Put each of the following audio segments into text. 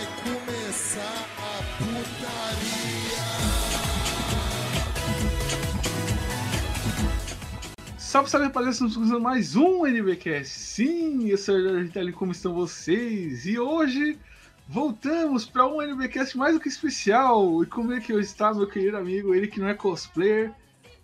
Vai começar a putaria. Salve, salve, rapaziada, estamos começando mais um NBcast. Sim, eu sou o Jorge como estão vocês? E hoje voltamos para um NBcast mais do que especial. E como é que eu está, meu querido amigo? Ele que não é cosplayer,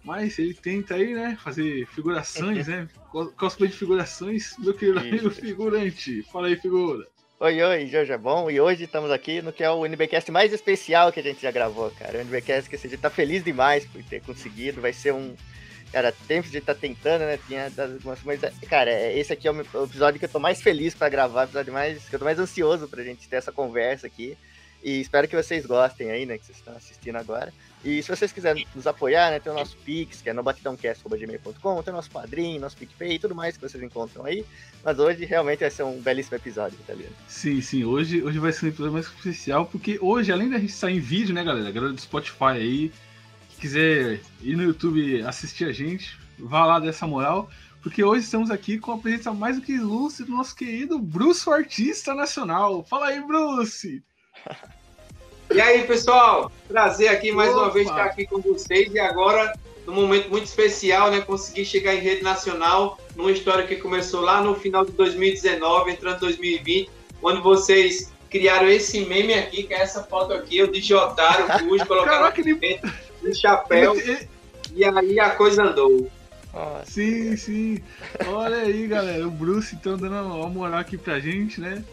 mas ele tenta aí, né, fazer figurações, né? Co- Cosplay de figurações. Meu querido amigo figurante. Fala aí, figura. Oi, oi, Jorge é bom. E hoje estamos aqui no que é o NBcast mais especial que a gente já gravou, cara. O NBcast que a gente tá feliz demais por ter conseguido. Vai ser um. Cara, tempo de estar tentando, né? Tinha algumas coisas. Cara, é- esse aqui é o episódio que eu tô mais feliz pra gravar, episódio mais. que eu tô mais ansioso pra gente ter essa conversa aqui. E espero que vocês gostem aí, né? Que vocês estão assistindo agora. E se vocês quiserem nos apoiar, né? Tem o nosso Pix, que é no batidãocast.gmail.com, tem o nosso padrinho, nosso PicPay e tudo mais que vocês encontram aí. Mas hoje realmente vai ser um belíssimo episódio, tá ligado? Sim, sim, hoje, hoje vai ser um episódio mais especial, porque hoje, além da gente sair em vídeo, né, galera? A galera do Spotify aí, que quiser ir no YouTube assistir a gente, vá lá dessa moral, porque hoje estamos aqui com a presença mais do que ilustre do nosso querido Bruce, o artista nacional. Fala aí, Bruce! E aí, pessoal? Prazer aqui mais uma Opa! vez estar aqui com vocês e agora num momento muito especial, né? Consegui chegar em rede nacional numa história que começou lá no final de 2019, entrando em 2020, onde vocês criaram esse meme aqui, que é essa foto aqui, eu de Jotaro, Cruz, colocaram Caraca, ele... um chapéu e aí a coisa andou. Nossa, Sim, sim. Olha aí, galera. O Bruce então dando uma moral aqui pra gente, né?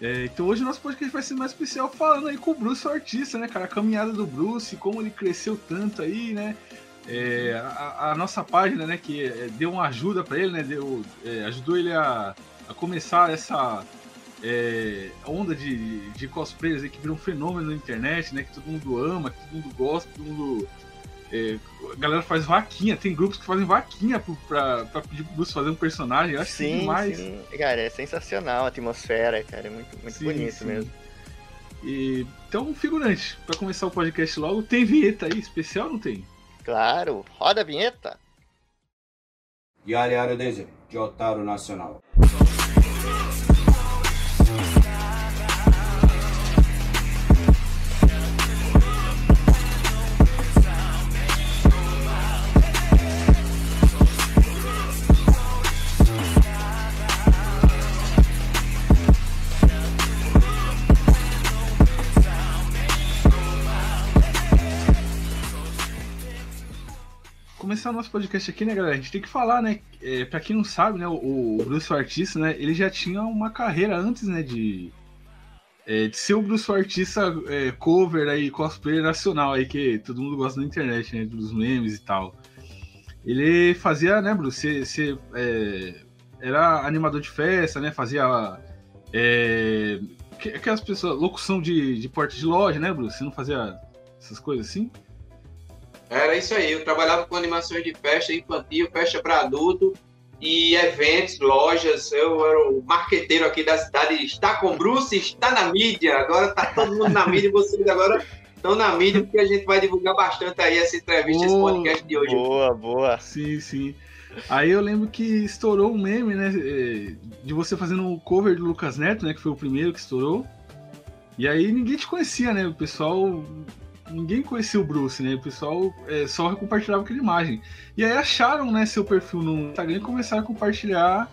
É, então hoje o nosso podcast vai ser mais especial falando aí com o Bruce, o artista, né, cara? A caminhada do Bruce, como ele cresceu tanto aí, né? É, a, a nossa página, né, que é, deu uma ajuda pra ele, né? Deu, é, ajudou ele a, a começar essa é, onda de, de cosplayers aí que virou um fenômeno na internet, né? Que todo mundo ama, que todo mundo gosta, todo mundo é, a galera faz vaquinha, tem grupos que fazem vaquinha pra, pra pedir pro Bruce fazer um personagem. Eu acho que é sim, demais. sim. Cara, é sensacional a atmosfera, cara. É muito, muito Sim, bonito sim. mesmo. E, então, figurante, pra começar o podcast logo, tem vinheta aí especial ou não tem? Claro, roda a vinheta. Yari Yari Deze, de Otário Nacional. Começar o nosso podcast aqui, né, galera? A gente tem que falar, né? É, pra quem não sabe, né, o, o Bruce Artista, né, ele já tinha uma carreira antes, né, de, é, de ser o Bruce Artista é, cover aí, cosplayer nacional aí, que todo mundo gosta na internet, né, dos memes e tal. Ele fazia, né, Bruce, você, você, é, era animador de festa, né, fazia é, que- aquelas pessoas, locução de, de porta de loja, né, Bruce? Você não fazia essas coisas assim? Era isso aí, eu trabalhava com animações de festa infantil, festa para adulto e eventos, lojas. Eu era o marqueteiro aqui da cidade. Está com Bruce, está na mídia. Agora está todo mundo na mídia e vocês agora estão na mídia porque a gente vai divulgar bastante aí essa entrevista, esse Oh, podcast de hoje. Boa, boa. Sim, sim. Aí eu lembro que estourou um meme, né? eh, De você fazendo o cover do Lucas Neto, né? Que foi o primeiro que estourou. E aí ninguém te conhecia, né? O pessoal. Ninguém conhecia o Bruce, né? O pessoal eh, só compartilhava aquela imagem. E aí acharam, né, seu perfil no Instagram e começaram a compartilhar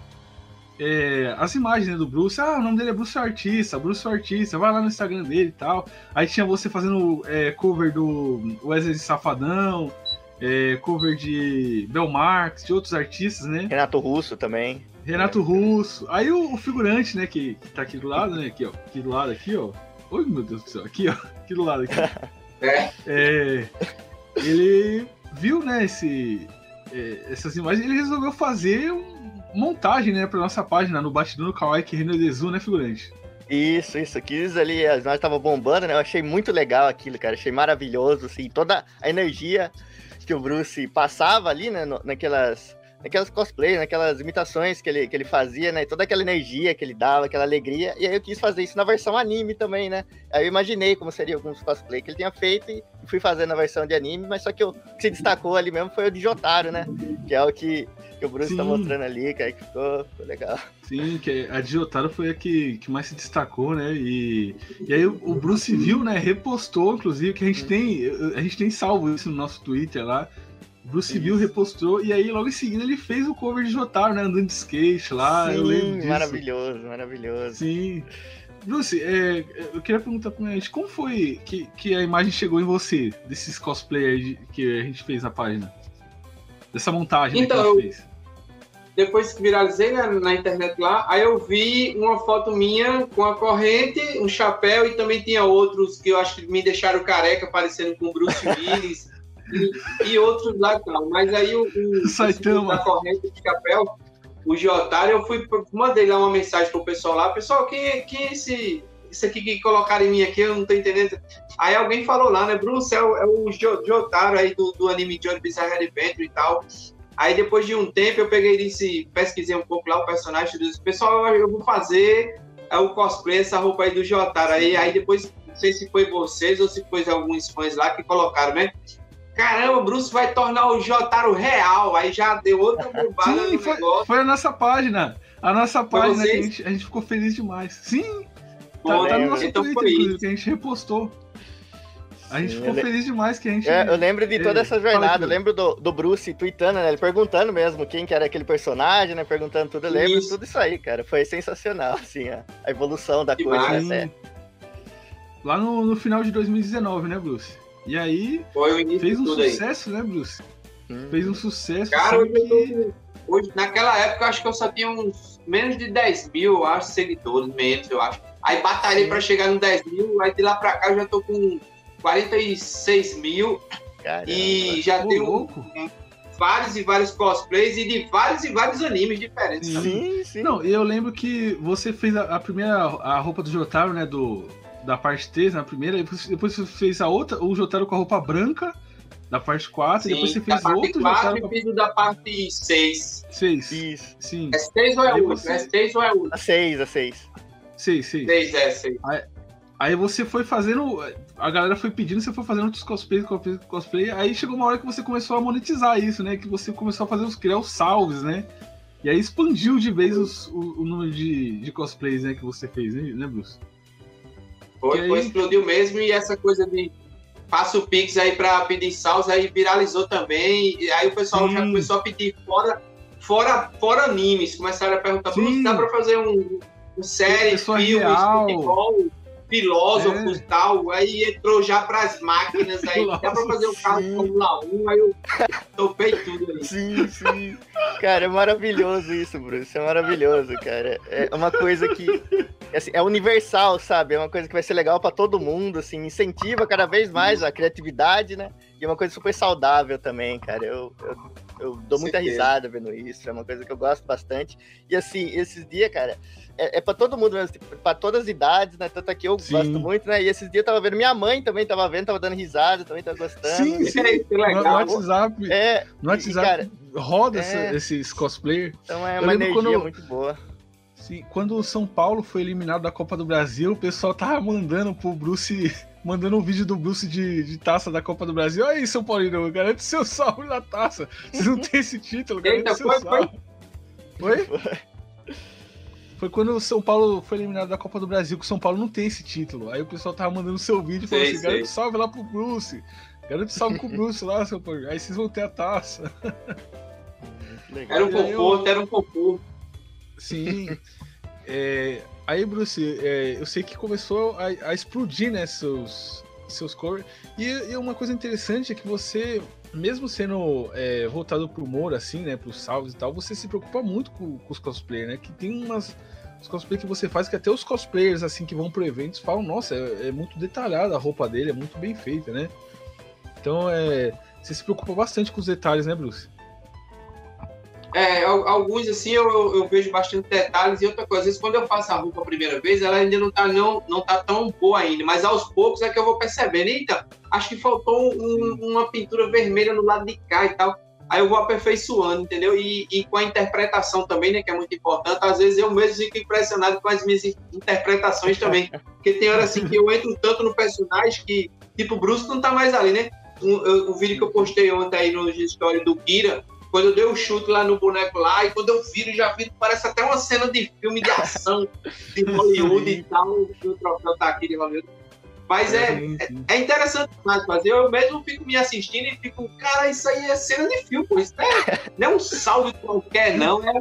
eh, as imagens né, do Bruce. Ah, o nome dele é Bruce Artista, Bruce Artista, vai lá no Instagram dele e tal. Aí tinha você fazendo eh, cover do Wesley Safadão, é, cover de Bel Marx, de outros artistas, né? Renato Russo também. Renato Russo. Aí o, o figurante, né, que, que tá aqui do lado, né? Aqui, ó. Aqui do lado, aqui, ó. Oi, meu Deus do céu. Aqui, ó. Aqui do lado, aqui. É. É, ele viu, né, esse, é, essas imagens ele resolveu fazer uma montagem, né, pra nossa página no Bastidor no Kawaii que Renan Dezu, né, figurante? Isso, isso. Quis ali, as nós tava bombando, né? Eu achei muito legal aquilo, cara. Achei maravilhoso, assim, toda a energia que o Bruce passava ali, né? no- naquelas, naquelas cosplays, naquelas imitações que ele, que ele fazia, né? Toda aquela energia que ele dava, aquela alegria. E aí eu quis fazer isso na versão anime também, né? Aí eu imaginei como seria alguns cosplay que ele tinha feito e fui fazer na versão de anime, mas só que o que se destacou ali mesmo foi o de Jotaro, né? Que é o que que o Bruce tá Sim. mostrando ali, cara, que ficou, ficou legal. Sim, que a de Jotaro foi a que, que mais se destacou, né? E, e aí o, o Bruce viu, né? Repostou, inclusive, que a gente tem. A gente tem salvo isso no nosso Twitter lá. O Bruce viu, repostou, e aí logo em seguida ele fez o cover de Jotaro, né? Andando de skate lá. eu lembro Sim, disso. maravilhoso, maravilhoso. Sim. Bruce, é, eu queria perguntar pra gente, como foi que, que a imagem chegou em você, desses cosplay que a gente fez na página? Dessa montagem né, Então, que a gente fez. Depois que viralizei né, na internet lá, aí eu vi uma foto minha com a corrente, um chapéu e também tinha outros que eu acho que me deixaram careca, parecendo com Bruce Willis e, outros lá e tal. Mas aí o, o Saitama. da corrente de chapéu, o Giotaro, eu fui mandei lá uma mensagem pro pessoal lá, pessoal, quem, é- quem é esse isso aqui que colocaram em mim aqui, eu não tô entendendo. Aí alguém falou lá, né, Bruce, é o, é o Jo- Jotaro aí do, do anime Johnny Bizarre Adventure e tal. Aí depois de um tempo eu peguei e disse, pesquisei um pouco lá o personagem, disse, pessoal, eu, eu vou fazer é, o cosplay, essa roupa aí do Jotaro. Aí, aí depois, não sei se foi vocês ou se foi alguns fãs lá que colocaram, né? Caramba, o Bruce vai tornar o Jotaro real. Aí já deu outra bombada Sim, no foi, negócio. foi a nossa página. A nossa Foi página que a gente, a gente ficou feliz demais. Sim, tá, Foi, tá no né? nosso Então Twitter, foi inclusive, isso. que a gente repostou. A gente Sim, ficou feliz demais que a gente. É, eu lembro de toda essa jornada, eu lembro do, do Bruce tweetando, né? Ele perguntando mesmo quem que era aquele personagem, né? Perguntando tudo, eu lembro Isso. tudo isso aí, cara. Foi sensacional, assim, a, a evolução da coisa, Demais. né? Lá no, no final de 2019, né, Bruce? E aí Foi o início fez um tudo aí. sucesso, né, Bruce? Hum. Fez um sucesso. Cara, assim, hoje que... hoje, naquela época, eu acho que eu só tinha uns menos de 10 mil, eu acho, seguidores, menos, eu acho. Aí batalhei pra chegar no 10 mil, aí de lá pra cá eu já tô com 46 mil Caramba. e já tenho louco. vários e vários cosplays e de vários e vários animes diferentes. Sim. sabe? Sim, sim. Não, e eu lembro que você fez a, a primeira a roupa do Jotaro, né, do da parte 3, na primeira, depois, depois você fez a outra, o Jotaro com a roupa branca da parte 4, e depois você fez parte outro 4 Jotaro e fiz o da parte 6. 6. Isso. Sim. É 6 ou é Aí 8? você- É 6 ou é 8? A seis, a seis. 6, 6. 6 é 6. Aí você foi fazendo. A galera foi pedindo, você foi fazendo outros cosplays, cosplay, cosplay. Aí chegou uma hora que você começou a monetizar isso, né? Que você começou a fazer os criar os salves, né? E aí expandiu de vez os- o, o número de, de cosplays né, que você fez, né, né Bruce? Foi, aí? foi, explodiu mesmo e essa coisa de passa o Pix aí pra pedir salvos aí viralizou também. E aí o pessoal já Sim. começou a pedir fora, fora, fora animes. Começaram a perguntar, dá pra fazer um, um série, real. futebol, filósofos e tal. Aí entrou já pras máquinas aí. Dá pra fazer um carro de. Fórmula 1, aí eu topei tudo aí. Sim, sim. Cara, é maravilhoso isso, Bruce. É maravilhoso, cara. É uma coisa que assim, é universal, sabe? É uma coisa que vai ser legal pra todo mundo, assim, incentiva cada vez mais a criatividade, né? E é uma coisa super saudável também, cara. Eu, eu, eu dou muita risada vendo isso, é uma coisa que eu gosto bastante. E assim, esses dias, cara, é, é pra todo mundo mesmo, tipo, pra todas as idades, né? Tanto aqui eu Sim. gosto muito, né? E esses dias eu tava vendo, minha mãe também tava vendo, tava dando risada, também tava gostando. Sim, é, isso é No, no legal. WhatsApp, É, no e, WhatsApp cara, roda é. esses cosplays. então é Eu uma energia quando- muito boa. Sim, quando o São Paulo foi eliminado da Copa do Brasil, o pessoal tava mandando pro Bruce, mandando um vídeo do Bruce de, de taça da Copa do Brasil. Aí, São Paulino, garante seu salve na taça. Vocês não têm esse título, garante Eita, seu foi, salve. Foi? Foi quando o São Paulo foi eliminado da Copa do Brasil, que o São Paulo não tem esse título. Aí o pessoal tava mandando seu vídeo e falou Sei, assim: garante sei. salve lá pro Bruce. Garante salve pro Bruce lá, São Paulo. Aí vocês vão ter a taça. Legal. Era um aí eu- conforto, era um conforto. Sim. É, aí, Bruce, é, eu sei que começou a, a explodir, né, seus, seus covers. E, e uma coisa interessante é que você, mesmo sendo é, voltado pro humor, assim, né, pros salves e tal, você se preocupa muito com, com os cosplayers, né? Que tem umas. Os cosplays que você faz que até os cosplayers, assim, que vão pro eventos falam, nossa, é, é muito detalhada a roupa dele, é muito bem feita, né? Então, é. Você se preocupa bastante com os detalhes, né, Bruce? É, al- alguns assim eu, eu, eu vejo bastante detalhes e outra coisa, às vezes quando eu faço a roupa a primeira vez, ela ainda não tá, não, não tá tão boa ainda, mas aos poucos é que eu vou percebendo, eita, acho que faltou um- uma pintura vermelha no lado de cá e tal. Aí eu vou aperfeiçoando, entendeu? E, e com a interpretação também, né, que é muito importante. Às vezes eu mesmo fico impressionado com as minhas interpretações também. Porque tem hora assim que eu entro tanto no personagem que, tipo, o Bruce não tá mais ali, né? Eu- o vídeo que eu postei ontem aí no story do Kira, quando eu dei o chute lá no boneco lá, e quando eu viro, já viro, parece até uma cena de filme de ação de Hollywood e tal. O troféu tá aqui de Hollywood. Mas é, sim. é interessante demais fazer. Eu mesmo fico me assistindo e fico, cara, isso aí é cena de filme, pô. Isso não é, não é um salve qualquer, não. É,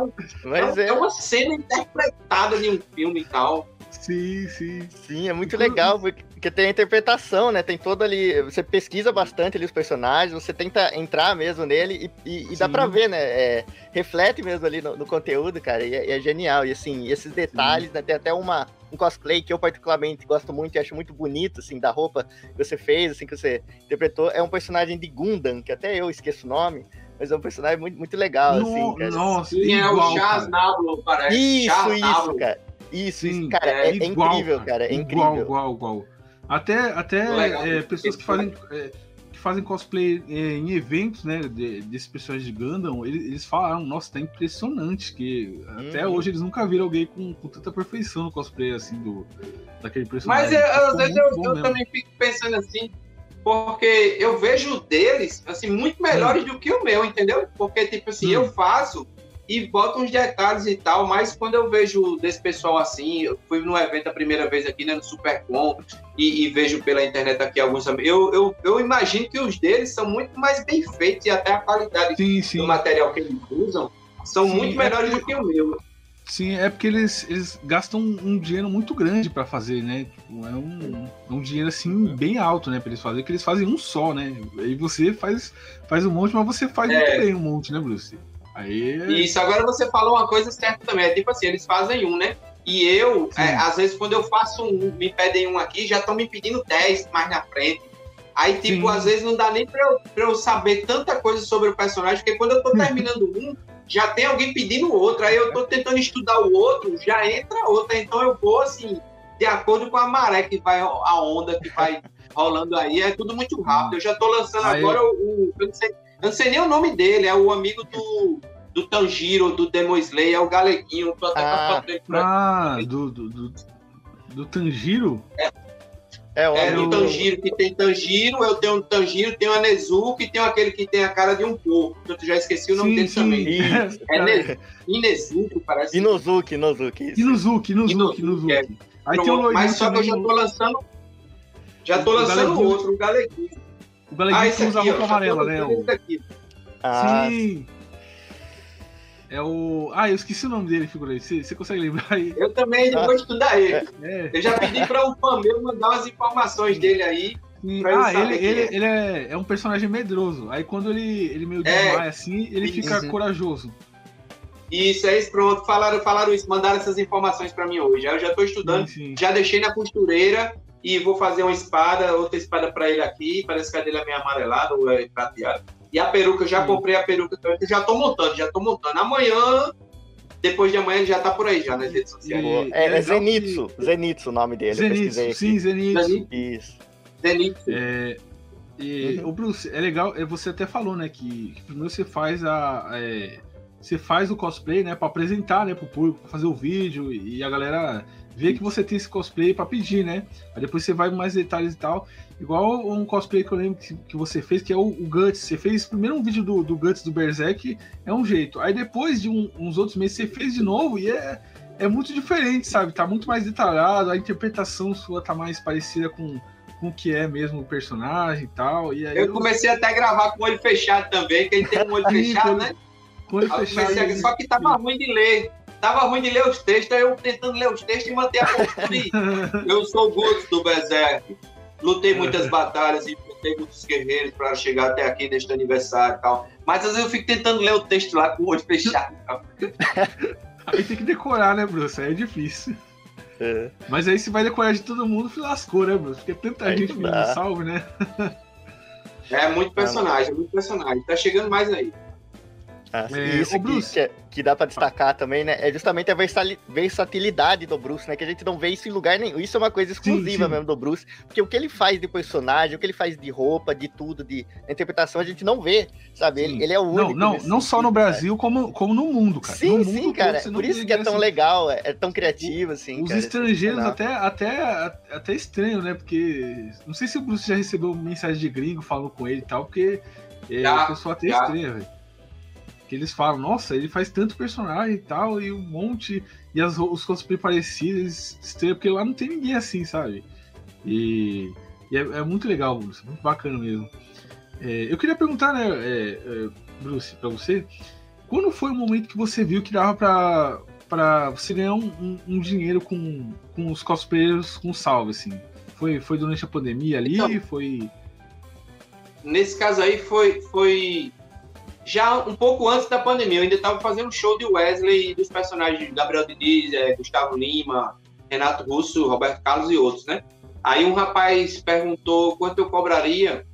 Mas é, é, é uma cena interpretada de um filme e tal. Sim, sim. sim, é muito legal, porque, porque tem a interpretação, né? Tem todo ali. Você pesquisa bastante ali os personagens, você tenta entrar mesmo nele e, e- e dá Sim. pra ver, né? É, reflete mesmo ali no, no conteúdo, cara, e é, é genial. E assim, esses detalhes, né? Tem até uma, um cosplay que eu particularmente gosto muito e acho muito bonito, assim, da roupa que você fez, assim, que você interpretou. É um personagem de Gundam, que até eu esqueço o nome, mas é um personagem muito, muito legal, assim, No- cara. Nossa, Sim, é o igual, Chaz cara. Nablo, parece. Isso, Chaz isso, Nablo. cara. Isso, isso, Sim, cara, é, é igual, incrível, cara, é Igual, incrível. igual, igual. Até, até é, pessoas que fazem, é, que fazem cosplay é, em eventos, né, de, desses personagens de Gundam, eles, eles falaram, nossa, tá impressionante, que até Uhum. hoje eles nunca viram alguém com, com tanta perfeição no cosplay, assim, do, daquele Mas personagem. eu, Ficou às vezes eu, eu também fico pensando assim, porque eu vejo deles, assim, muito melhores do que o meu, entendeu? Porque, tipo assim, Hum. eu faço e boto uns detalhes e tal, mas quando eu vejo desse pessoal assim, eu fui num evento a primeira vez aqui, né, no Supercom, e, e vejo pela internet aqui alguns eu, eu, eu imagino que os deles são muito mais bem feitos e até a qualidade Sim, do sim. material que eles usam são Sim, muito é melhores porque- do que o meu. Sim, é porque eles, eles gastam um dinheiro muito grande pra fazer, né? Tipo, é um, é um dinheiro assim bem alto, né? Pra eles fazerem, que eles fazem um só, né? Aí você faz, faz um monte, mas você faz É. muito bem um monte, né, Bruce? Aí Isso, agora você falou uma coisa certa também. É tipo assim, eles fazem um, né? E eu, é, às vezes, quando eu faço um, me pedem um aqui, já estão me pedindo 10 mais na frente. Aí, tipo, Sim. às vezes não dá nem pra eu, pra eu saber tanta coisa sobre o personagem, porque quando eu tô terminando um, já tem alguém pedindo outro. Aí eu tô tentando estudar o outro, já entra outra. Então eu vou, assim, de acordo com a maré que vai, a onda que vai rolando aí. É tudo muito rápido. Eu já tô lançando Aí- agora o. o- eu, não sei, eu não sei nem o nome dele, é o amigo do do Tanjiro, do Demon Slayer, é o Galeguinho. Tô até com a Ah. Ah, do, do, do, do Tanjiro? É, o É, do Tanjiro, que tem Tanjiro, eu tenho um Tanjiro, tenho a Nezuki, e tenho aquele que tem a cara de um porco. Eu já esqueci o nome dele também. Isso. É Ne- Inezuki, parece. Inozuki, Inozuki, isso. Inuzuki, Inuzuki, Inuzuki, Inuzuki. é. Aí tem o Mas só que eu já também, tô lançando. Já tô lançando outro, o Galeguinho. O Galeguinho Ah, usa tô amarela, né? o-. Ah, Sim. É o. Ah, eu esqueci o nome dele, figura aí. Você você consegue lembrar aí? Eu também Ah. vou estudar ele. É. Eu já pedi para um fã meu mandar umas informações dele aí. Ah, ele, ele, é. ele é, é um personagem medroso. Aí quando ele, ele meio É. desmaia assim, ele fica corajoso. Isso, é isso, pronto. Falaram, falaram isso, mandaram essas informações para mim hoje. Aí eu já tô estudando. Sim, sim. Já deixei na costureira e vou fazer uma espada, outra espada para ele aqui. Parece que a dele é meio amarelada ou é prateada. E a peruca, eu já Sim. comprei a peruca também, que já tô montando, já tô montando. Amanhã, depois de amanhã, ele já tá por aí já nas redes sociais. E- É, é legal Zenitsu, Zenitsu o nome dele, Zenitsu, sim, Zenitsu. Zenitsu. Isso. Zenitsu. É, e, Uhum. ô Bruce, é legal, é, você até falou, né, que, que primeiro você faz a. é, você faz o cosplay, né, pra apresentar, né, pro público, pra fazer o vídeo e a galera ver que você tem esse cosplay pra pedir, né? Aí depois você vai mais detalhes e tal. Igual um cosplay que eu lembro que, que você fez, que é o, o Guts. Você fez primeiro um vídeo do, do Guts do Berserk, é um jeito. Aí depois de um- uns outros meses você fez de novo e é, é muito diferente, sabe? Tá muito mais detalhado, a interpretação sua tá mais parecida com, com o que é mesmo o personagem e tal. E aí Eu comecei até a gravar com o olho fechado também, que ele tem um olho fechado, né? A... Só que tava ruim de ler. Tava ruim de ler os textos, aí eu tentando ler os textos e manter a postura. Eu sou o Guts do Berserk. Lutei muitas batalhas e lutei muitos guerreiros para chegar até aqui neste aniversário e tal. Mas às vezes eu fico tentando ler o texto lá com o olho fechado. Aí tem que decorar, né, Bruce? Aí é difícil. É. Mas aí você vai decorar de todo mundo, se lascou, né, Bruce? Porque tanta Aí gente pedindo dá. salve, né? É muito personagem, muito personagem. Tá chegando mais aí. Ah, É, isso Bruce. que, é- que dá pra destacar também, né? É justamente a versatilidade do Bruce, né? Que a gente não vê isso em lugar nenhum. Isso é uma coisa exclusiva sim. mesmo do Bruce. Porque o que ele faz de personagem, o que ele faz de roupa, de tudo, de interpretação, a gente não vê, sabe? Sim. Ele, ele é o Não, único. não, nesse não só no cara. Brasil, como, como no mundo, cara. Sim, no mundo sim, cara. não Por isso que é tão assim. legal, é, é tão criativo, assim. Os cara, estrangeiros até, até, até estranho, né? Porque não sei se o Bruce já recebeu mensagem de gringo falando com ele e tal, porque é, Já, o pessoal até já. estranha, velho. Que eles falam, nossa, ele faz tanto personagem e tal, e um monte, e as, os cosplay parecidos, estranho, porque lá não tem ninguém assim, sabe? E, e é, é, muito legal, Bruce, muito bacana mesmo. É, eu queria perguntar, né, é, é, Bruce, pra você, quando foi o momento que você viu que dava pra, pra você ganhar um, um, um dinheiro com, com os cosplayers com salve, assim? Foi, foi durante a pandemia ali? Então, foi. Nesse caso aí foi, foi já um pouco antes da pandemia. Eu ainda estava fazendo show de Wesley e dos personagens Gabriel Diniz, é, Gustavo Lima, Renato Russo, Roberto Carlos e outros, né? Aí um rapaz perguntou quanto eu cobraria.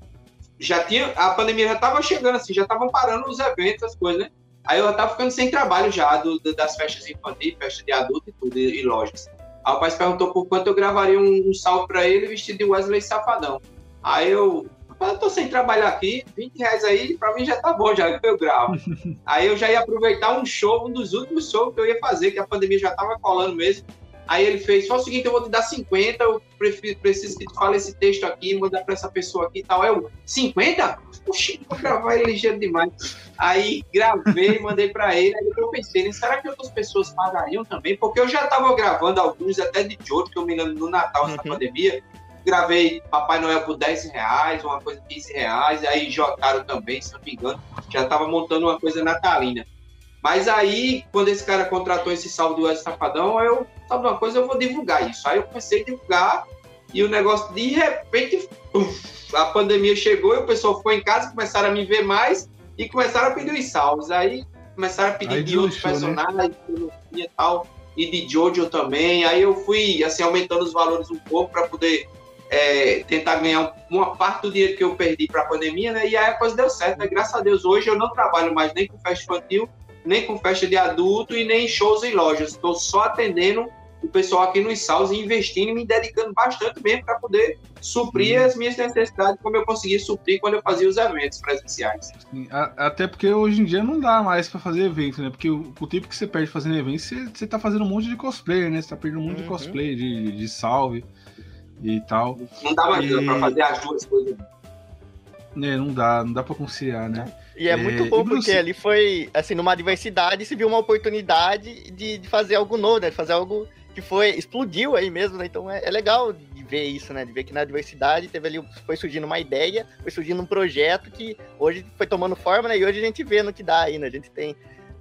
Já tinha a pandemia já estava chegando assim, já estavam parando os eventos, as coisas, né? Aí eu estava ficando sem trabalho já do, das festas infantis, festa de adulto e tudo, e, lojas. Aí o rapaz perguntou por quanto eu gravaria um, um para ele vestido de Wesley Safadão. Aí eu eu tô sem trabalhar aqui, 20 reais aí, pra mim já tá bom, já eu gravo. aí eu já ia aproveitar um show, um dos últimos shows que eu ia fazer, que a pandemia já tava colando mesmo. Aí ele fez, só o seguinte, eu vou te dar 50, eu preciso que tu fale esse texto aqui, mandar pra essa pessoa aqui e tal. Eu, 50? Puxa, vou gravar ele ligeiro demais. Aí gravei, mandei pra ele, aí eu pensei, né, será que outras pessoas pagariam também? Porque eu já tava gravando alguns até de Jojo, que eu me lembro no Natal, essa uhum. pandemia, gravei Papai Noel por 10 reais, uma coisa de 15 reais, aí Jotaro também, se não me engano, já estava montando uma coisa natalina. Mas aí, quando esse cara contratou esse salve do Wesley Safadão, eu, sabe uma coisa, eu vou divulgar isso. Aí eu comecei a divulgar e o negócio, de repente, a pandemia chegou e o pessoal foi em casa, começaram a me ver mais e começaram a pedir os salvos. Aí começaram a pedir aí de outros né? personagens né? e tal, e de Jojo também. Aí eu fui, assim, aumentando os valores um pouco para poder é, tentar ganhar uma parte do dinheiro que eu perdi para a pandemia, né? E aí a coisa deu certo, né? Graças a Deus, hoje eu não trabalho mais nem com festa infantil, nem com festa de adulto e nem em shows em lojas. Estou só atendendo o pessoal aqui nos salos e investindo e me dedicando bastante mesmo para poder suprir Sim. as minhas necessidades como eu consegui suprir quando eu fazia os eventos presenciais. Sim, até porque hoje em dia não dá mais para fazer evento, né? Porque o, o, tempo que você perde fazendo evento, você, você tá fazendo um monte de cosplay, né? Você tá perdendo um monte uhum. de cosplay, de, de salve e tal. Não dá mais e... pra fazer as duas coisas. É, não dá, não dá pra conciliar, né? E é, é muito bom porque ali foi, assim, numa diversidade se viu uma oportunidade de, de, fazer algo novo, né? De fazer algo que foi, explodiu aí mesmo, né? Então é, é, legal de ver isso, né? De ver que na diversidade teve ali, foi surgindo uma ideia, foi surgindo um projeto que hoje foi tomando forma, né? E hoje a gente vê no que dá aí, né? A gente tem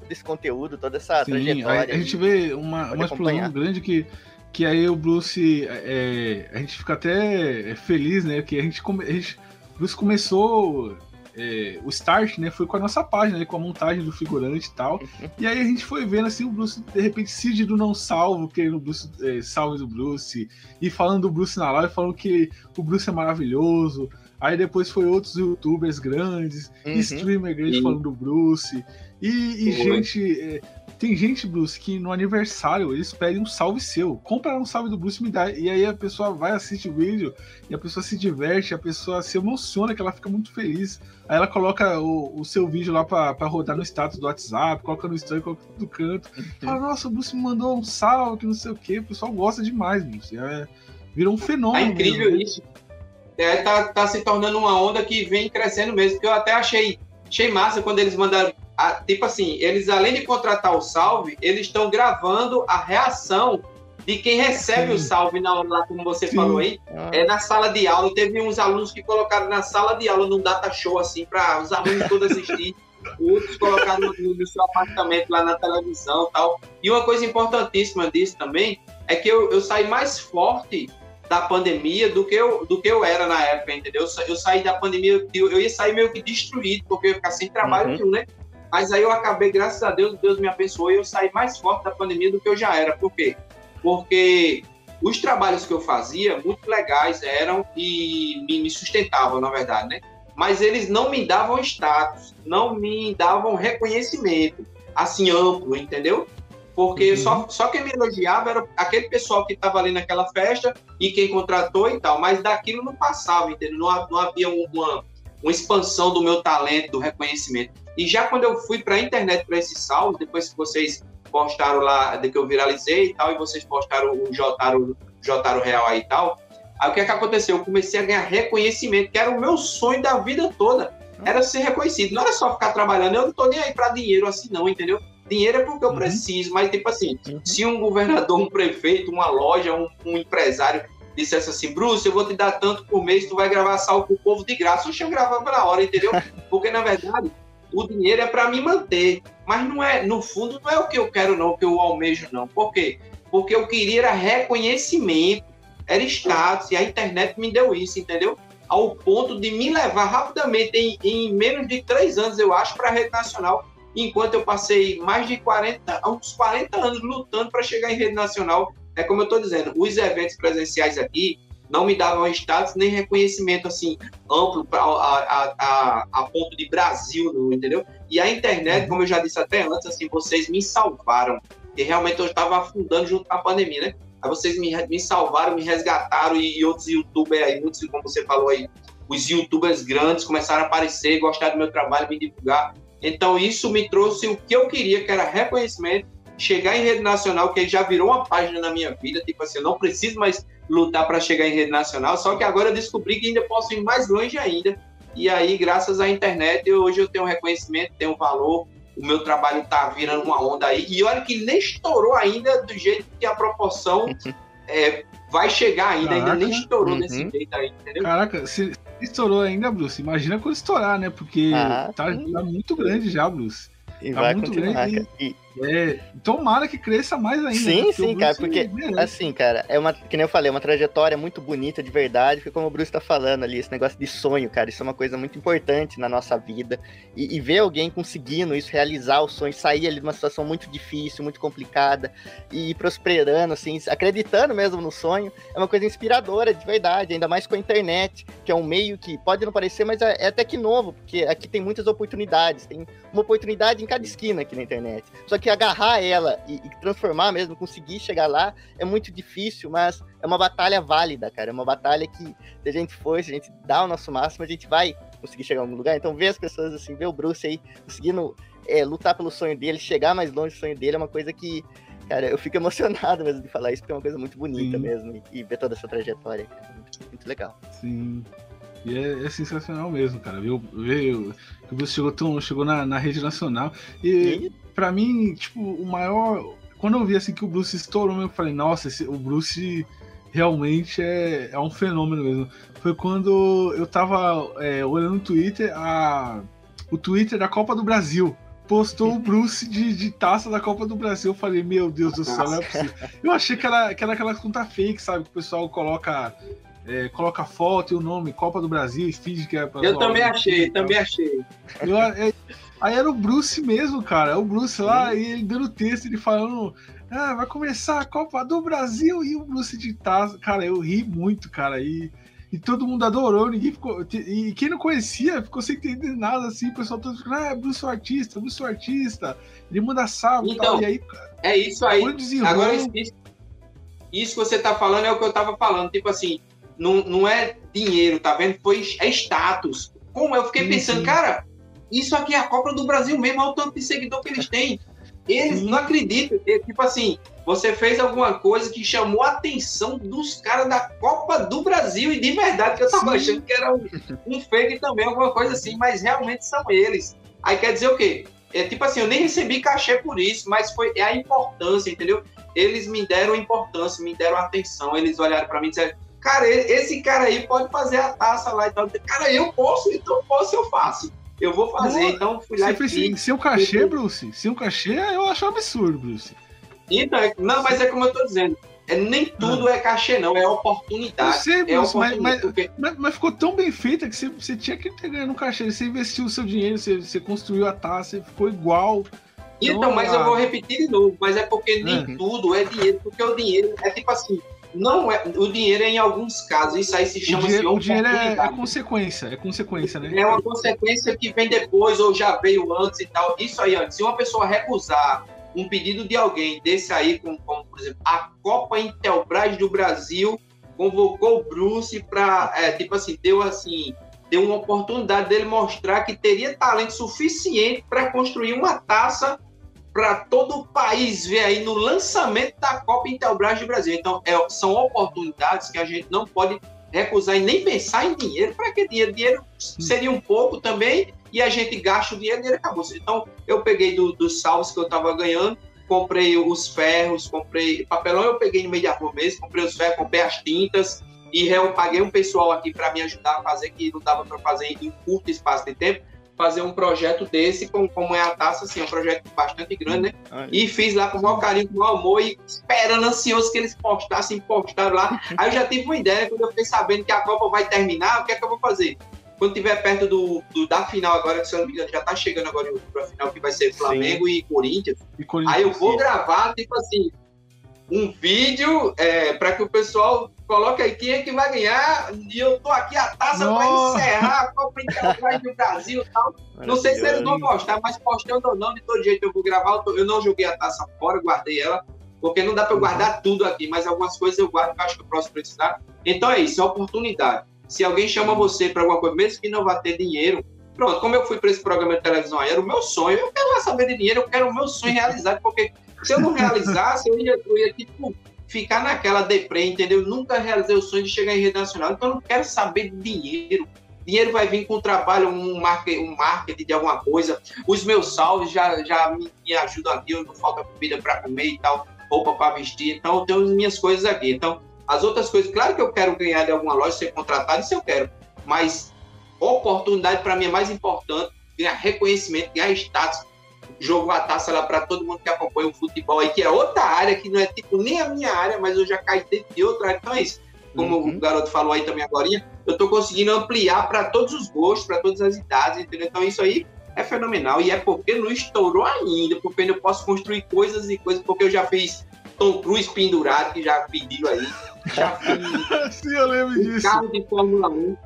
esse conteúdo, toda essa Sim, trajetória. A, a gente vê uma, uma explosão grande que que aí o Bruce, é, a gente fica até feliz, né? Que a gente, come, a gente Bruce começou é, o start, né? Foi com a nossa página, né, com a montagem do figurante e tal. E aí a gente foi vendo assim o Bruce, de repente, Cid do Não Salvo, querendo o Bruce, é, salve do Bruce, e falando do Bruce na live, falando que o Bruce é maravilhoso. Aí depois foi outros youtubers grandes, uhum. streamer grande falando do Bruce. E, e gente. É, tem gente, Bruce, que no aniversário eles pedem um salve seu. Compra um salve do Bruce e me dá. E aí a pessoa vai assistir o vídeo e a pessoa se diverte, a pessoa se emociona, que ela fica muito feliz. Aí ela coloca o, o seu vídeo lá pra, pra rodar no status do WhatsApp, coloca no story, coloca do canto. Uhum. Fala, nossa, o Bruce me mandou um salve, que não sei o quê. O pessoal gosta demais, Bruce. É, virou um fenômeno. É incrível mesmo, né? isso. É, tá, tá se tornando uma onda que vem crescendo mesmo, porque eu até achei, achei massa quando eles mandaram a, tipo assim, eles além de contratar o salve, eles estão gravando a reação de quem recebe Sim. o salve na hora lá, como você Sim. falou aí, ah. é na sala de aula. Teve uns alunos que colocaram na sala de aula num data show assim para os alunos todos assistirem. Outros colocaram no, no, seu apartamento lá na televisão tal. E uma coisa importantíssima disso também é que eu, eu saí mais forte da pandemia do que eu, do que eu era na época, entendeu? Eu, saí da pandemia, eu, eu ia sair meio que destruído, porque eu ia ficar sem trabalho uhum. né? Mas aí eu acabei, graças a Deus, Deus me abençoou e eu saí mais forte da pandemia do que eu já era. Por quê? Porque os trabalhos que eu fazia, muito legais eram e me, sustentavam, na verdade, né? Mas eles não me davam status, não me davam reconhecimento, assim, amplo, entendeu? Porque uhum. só, só quem me elogiava era aquele pessoal que estava ali naquela festa e quem contratou e tal, mas daquilo não passava, entendeu? Não, não havia uma, uma expansão do meu talento, do reconhecimento. E já quando eu fui para a internet para esse salve, depois que vocês postaram lá, de que eu viralizei e tal, e vocês postaram o Jotaro, Jotaro Real aí e tal, aí o que, é que aconteceu? Eu comecei a ganhar reconhecimento, que era o meu sonho da vida toda. era ser reconhecido. Não era só ficar trabalhando. Eu não tô nem aí para dinheiro assim, não, entendeu? Dinheiro é porque eu Uhum. preciso, mas tipo assim, Uhum. se um governador, um prefeito, uma loja, um, um empresário dissesse assim, Bruce, eu vou te dar tanto por mês, tu vai gravar sal com o povo de graça, eu gravava na hora, entendeu? Porque na verdade o dinheiro é para me manter, mas não é, no fundo, não é o que eu quero, não, o que eu almejo, não. Por quê? Porque eu queria era reconhecimento, era status, e a internet me deu isso, entendeu? Ao ponto de me levar rapidamente, em, em menos de três anos, eu acho, para a rede nacional, enquanto eu passei mais de 40, uns 40 anos lutando para chegar em rede nacional. É como eu estou dizendo, os eventos presenciais aqui não me davam status nem reconhecimento assim amplo pra, a, a, a, ponto de Brasil, entendeu? E a internet, como eu já disse até antes, assim, vocês me salvaram. E realmente eu estava afundando junto com a pandemia, né? Aí vocês me, me salvaram, me resgataram e, e outros youtubers aí, muitos, como você falou aí, os youtubers grandes começaram a aparecer, gostar do meu trabalho, me divulgar. Então isso me trouxe o que eu queria, que era reconhecimento, chegar em rede nacional, que já virou uma página na minha vida, tipo assim, eu não preciso mais lutar para chegar em rede nacional, só que agora eu descobri que ainda posso ir mais longe ainda. E aí, graças à internet, eu, hoje eu tenho um reconhecimento, tenho um valor, o meu trabalho tá virando uma onda aí. E olha que nem estourou ainda do jeito que a proporção é, vai chegar ainda, ainda nem Caraca. estourou Uhum. desse jeito aí, entendeu? Caraca, se estourou ainda, Bruce. Imagina quando estourar, né? Porque Ah, tá, tá muito grande já, Bruce. E Tá vai muito continuar, grande. E, É, tomara que cresça mais ainda. Sim, né? Sim, cara, porque, merece. Assim, cara, é uma, que nem eu falei, é uma trajetória muito bonita, de verdade, porque como o Bruce tá falando ali, esse negócio de sonho, cara, isso é uma coisa muito importante na nossa vida. E, e ver alguém conseguindo isso, realizar o sonho, sair ali de uma situação muito difícil, muito complicada, e ir prosperando, assim, acreditando mesmo no sonho, é uma coisa inspiradora, de verdade, ainda mais com a internet, que é um meio que pode não parecer, mas é, é até que novo, porque aqui tem muitas oportunidades, tem uma oportunidade em cada esquina aqui na internet. Só que agarrar ela e, e transformar mesmo, conseguir chegar lá, é muito difícil, mas é uma batalha válida, cara. É uma batalha que, se a gente for, se a gente dá o nosso máximo, a gente vai conseguir chegar em algum lugar. Então, ver as pessoas assim, ver o Bruce aí conseguindo é, lutar pelo sonho dele, chegar mais longe do sonho dele, é uma coisa que, cara, eu fico emocionado mesmo de falar isso, porque é uma coisa muito bonita Sim. mesmo. E, e ver toda essa trajetória, cara, muito, muito legal. Sim. E é, é sensacional mesmo, cara. O- ver o- que o Bruce chegou, tão, chegou na, na rede nacional. E, E, pra mim, tipo, o maior. Quando eu vi assim que o Bruce estourou, eu falei, nossa, esse- o Bruce realmente é, é um fenômeno mesmo. Foi quando eu tava é, olhando no Twitter, a, o Twitter da Copa do Brasil. Postou o Bruce de, de taça da Copa do Brasil. Eu falei, meu Deus do céu, não é possível. Eu achei que era, que era aquela conta fake, sabe? Que o pessoal coloca, é, coloca foto e o nome Copa do Brasil finge que é pra Eu também achei, também achei. Eu- é- aí era o Bruce mesmo, cara. É o Bruce lá, e ele dando texto, ele falando. Ah, vai começar a Copa do Brasil e o Bruce de taça. Cara, eu ri muito, cara. E, e todo mundo adorou, ninguém ficou. E quem não conhecia ficou sem entender nada assim. O pessoal todo ficando, ah, é Bruce o artista, Bruce o artista. Ele manda salve e Então, tal. E aí, É isso aí. Agora, isso, isso- isso que você tá falando é o que eu tava falando. Tipo assim, não, não é dinheiro, tá vendo? Foi, é status. Como eu fiquei Sim, pensando, sim. cara, isso aqui é a Copa do Brasil mesmo, olha o tanto de seguidor que eles têm. Eles não acreditam. Tipo assim, você fez alguma coisa que chamou a atenção dos caras da Copa do Brasil e de verdade que eu tava Sim. achando que era um, um fake também, alguma coisa assim, mas realmente são eles. Aí quer dizer o quê? É tipo assim, eu nem recebi cachê por isso, mas foi é a importância, entendeu? Eles me deram importância, me deram atenção, eles olharam pra mim e disseram, cara, esse cara aí pode fazer a taça lá e tal. Cara, eu posso, então posso, eu faço. Eu vou fazer, Boa. então fui lá Você e fez o cachê, Bruce? Sem o cachê, eu acho um absurdo, Bruce. Então, é- não, mas é como eu tô dizendo, é, nem tudo é cachê, não, é Eu oportunidade. sei, É Bruce, mas, oportunidade. mas, porque- Mas, mas ficou tão bem feita que você, você tinha que ter ganho no cachê. Você investiu o seu dinheiro, você, você construiu a taça, ficou igual. Então, mas eu ah. vou repetir de novo, mas é porque nem Uhum. tudo é dinheiro, porque o dinheiro é tipo assim, não é, o dinheiro é em alguns casos, isso aí se O chama dinheiro, o dinheiro é, é consequência, é consequência, né? É uma consequência que vem depois ou já veio antes e tal. Isso aí, ó, se uma pessoa recusar um pedido de alguém desse aí, como, como, por exemplo, a Copa Intelbras do Brasil convocou o Bruce para, tipo assim, deu assim, deu uma oportunidade dele mostrar que teria talento suficiente para construir uma taça para todo o país ver aí no lançamento da Copa Intelbras do Brasil. Então, é- são oportunidades que a gente não pode recusar e nem pensar em dinheiro. Para que dinheiro? Dinheiro seria um pouco também e a gente gasta o dinheiro e ele acabou. Então, eu peguei do- dos salvos que eu estava ganhando, comprei os ferros, comprei papelão, eu peguei no meio da rua mesmo, comprei os ferros, comprei as tintas e eu paguei um pessoal aqui para me ajudar a fazer, que não dava para fazer em curto espaço de tempo, fazer um projeto desse, como, como é a taça, assim, é um projeto bastante grande, né? Ai, E fiz lá com o maior carinho, com o maior amor, e esperando ansioso que eles postassem, postaram lá. Aí eu já tive uma ideia, quando eu fiquei sabendo que a Copa vai terminar, o que é que eu vou fazer? Quando tiver perto do, do- da final agora, que se eu não me engano, já tá chegando agora outubro, a final que vai ser Flamengo e Corinthians. E Corinthians, Aí eu vou gravar, tipo assim, um vídeo é, para que o pessoal coloque aí quem é que vai ganhar. E eu tô aqui a taça para encerrar a Copa Interclasse do Brasil e tal. Não sei se eles vão gostar, mas postando ou não, de todo jeito eu vou gravar. Eu, não joguei a taça fora, guardei ela, porque não dá para guardar tudo aqui, mas algumas coisas eu guardo que eu acho que eu posso precisar. Então é isso, é oportunidade. Se alguém chama você para alguma coisa, mesmo que não vá ter dinheiro, pronto, como eu fui para esse programa de televisão aí, era o meu sonho, eu quero lá saber de dinheiro, eu quero o meu sonho realizado, porque se eu não realizasse, eu ia, eu ia tipo, ficar naquela deprê, entendeu? Eu nunca realizei o sonho de chegar em rede nacional, então eu não quero saber de dinheiro. Dinheiro vai vir com trabalho, um marketing, um marketing de alguma coisa. Os meus salves já, já me, me ajudam aqui, eu não falta comida para comer e tal, roupa para vestir. Então eu tenho as minhas coisas aqui. Então, as outras coisas, claro que eu quero ganhar de alguma loja, ser contratado, isso eu quero. Mas oportunidade para mim é mais importante, ganhar reconhecimento, ganhar status, jogou a taça lá para todo mundo que acompanha o futebol aí, que é outra área, que não é tipo nem a minha área, mas eu já caí dentro de outra área. Então é isso. Como Uhum. o garoto falou aí também agora, eu estou conseguindo ampliar para todos os gostos, para todas as idades, entendeu? Então isso aí é fenomenal. E é porque não estourou ainda, porque eu posso construir coisas e coisas, porque eu já fiz Tom Cruise pendurado, que já pediu aí. Já fiz Sim, eu lembro disso. carro de Fórmula 1.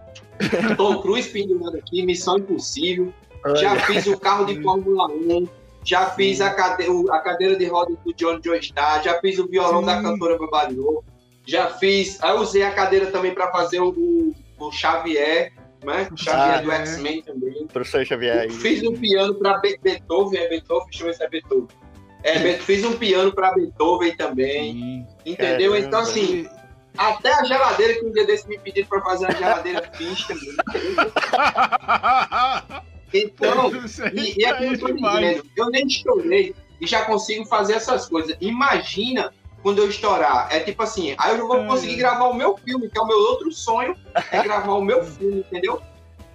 Tom Cruise pendurado aqui, Missão Impossível. Já fiz o carro de Fórmula 1. Já fiz a, cade o- a cadeira de rodas do John Joe Star. Já fiz o violão Sim. da cantora Babalhou. Já fiz. Eu usei a cadeira também para fazer o, o- o Xavier, né? O Xavier Ah, do é. X-Men também. Professor Xavier aí. Fiz um piano para Beethoven, é Beethoven, deixa eu ver se é Beethoven. É, fiz um piano para Beethoven também, Sim. entendeu? Caramba. Então, assim, até a geladeira que um dia desse me pediram para fazer uma geladeira fiz também. Então, aí e, e é como eu tô demais. dizendo, eu nem estourei e já consigo fazer essas coisas. Imagina quando eu estourar. É tipo assim, aí eu já vou É. conseguir gravar o meu filme, que é o meu outro sonho, é gravar o meu filme, entendeu?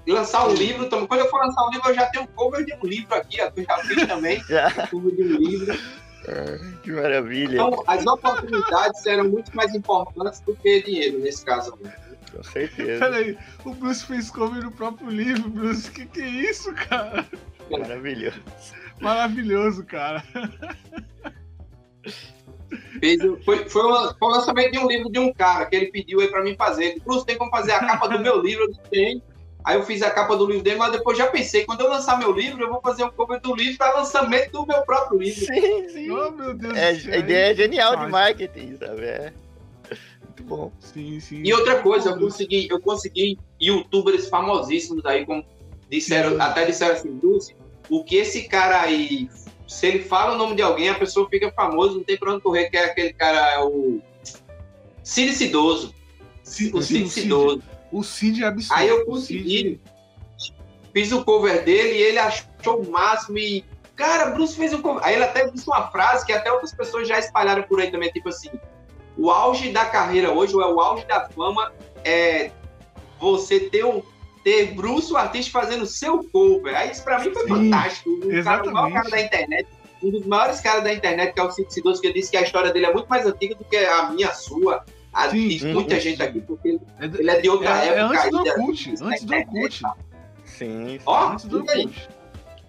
E lançar um livro também. Quando eu for lançar um livro, eu já tenho um cover de um livro aqui, ó, que eu já fiz também, Já. cover de um livro. Que maravilha. Então, as oportunidades eram muito mais importantes do que dinheiro nesse caso. Com certeza. Peraí, o Bruce fez cover no próprio livro, Bruce. Que que é isso, cara? Maravilhoso. Maravilhoso, cara. Fez, foi, foi, uma- foi o lançamento de um livro de um cara que ele pediu aí pra mim fazer. Bruce, tem como fazer a capa do meu livro? Eu disse, tem. Aí eu fiz a capa do livro dele, mas depois já pensei, quando eu lançar meu livro, eu vou fazer um cover do livro para lançamento do meu próprio livro. Sim, sim. Oh, meu Deus É, do céu. a ideia é genial de marketing, sabe? É. Muito bom. Sim, sim. E outra coisa, eu consegui, eu consegui youtubers famosíssimos aí, como disseram, Sim. até disseram assim, Dulce, o que esse cara aí, se ele fala o nome de alguém, a pessoa fica famosa, não tem pra onde correr, que é aquele cara, é o Cid Cidoso. Sim, O Cid. Cidoso. O Cid é absurdo. Aí eu O Cid- consegui. Fiz o cover dele e ele achou o máximo e. Cara, Bruce fez um cover. Aí ele até disse uma frase que até outras pessoas já espalharam por aí também, tipo assim. O auge da carreira hoje, ou é o auge da fama, é você ter um. Ter Bruce, o artista, fazendo seu cover. Aí isso pra mim foi Sim, fantástico. Um cara, o maior exatamente. cara da internet, um dos maiores caras da internet, que é o Cid Cidoso, que eu disse que a história dele é muito mais antiga do que a minha, a sua, a Sim, de sim. muita gente aqui, porque ele- É, ele é de outra é- é época. antes do. Orkut. Antes do Orkut. Sim. Ó, Antes do. Orkut.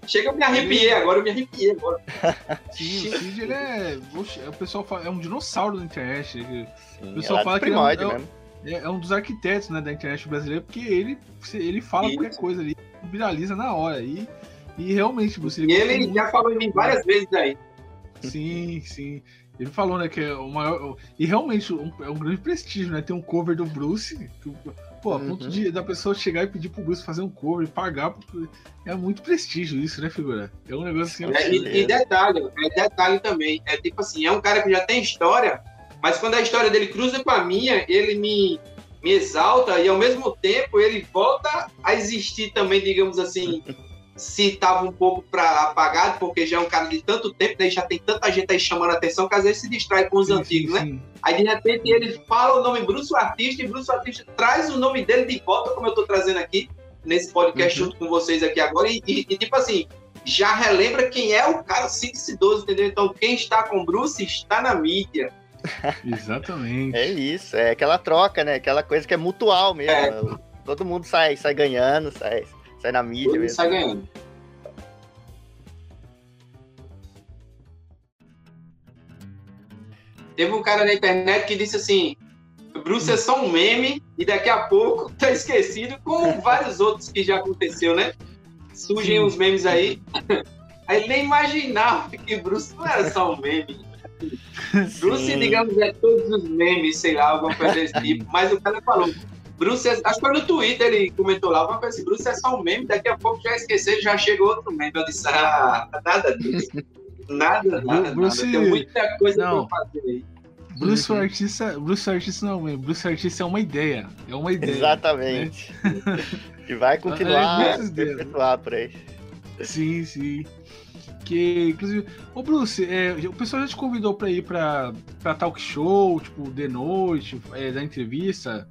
Chega, eu me arrepiei agora, eu me arrepiei agora. Sim, o Cid ele é. oxe, o pessoal fala, é um dinossauro da internet. Ele sim. pessoal é fala que ele é um- é mesmo. É, é um dos arquitetos né, da internet brasileira, porque ele, ele fala Isso. qualquer coisa ali, viraliza na hora. E, e realmente, você E ele já falou em mim várias vezes aí. Sim, sim. Ele falou, né, que é o maior. E realmente um- é um grande prestígio, né? Ter um cover do Bruce. que, pô, a ponto Uhum. de, da pessoa chegar e pedir pro Bruce fazer um cover e pagar. porque É muito prestígio isso, né, figura? É um negócio assim. É, e, e detalhe, é detalhe também. É tipo assim, é um cara que já tem história, mas quando a história dele cruza com a minha, ele me, me exalta e ao mesmo tempo ele volta a existir também, digamos assim, se estava um pouco para apagado, porque já é um cara de tanto tempo, daí já tem tanta gente aí chamando a atenção que às vezes se distrai com os Sim, antigos, sim, né? sim. Aí de repente ele fala o nome Bruce Artista e Bruce Artista traz o nome dele de volta, como eu tô trazendo aqui nesse podcast Uhum. junto com vocês aqui agora. E, e- e, tipo assim, já relembra quem é o cara 512, entendeu? Então quem está com Bruce está na mídia. Exatamente. É isso, é aquela troca, né? Aquela coisa que é mutual mesmo. É. Todo mundo sai, sai ganhando, sai, sai na mídia mesmo. sai ganhando. Teve um cara na internet que disse assim: Bruce é só um meme e daqui a pouco tá esquecido, como vários outros que já aconteceu, né? Surgem uns memes aí. Aí ele nem imaginava que Bruce não era só um meme. Bruce, Sim. digamos, é todos os memes, sei lá, alguma coisa desse tipo. Mas o cara falou, Bruce, é- acho que foi no Twitter, ele comentou lá, alguma coisa assim, Bruce é só um meme, daqui a pouco já esqueceu, já chegou outro meme. Eu disse, ah, nada disso. Nada, nada, Bruce- nada. Tem muita coisa Não. pra fazer aí. Bruce o artista, Bruce artista não, é. Bruce artista é uma ideia. É uma ideia. Exatamente. e vai continuar É, se ideias. perpetuar por aí. Sim, sim. Que, inclusive, ô Bruce, é, o pessoal já te convidou pra ir pra, pra talk show, tipo, de noite, é, da entrevista?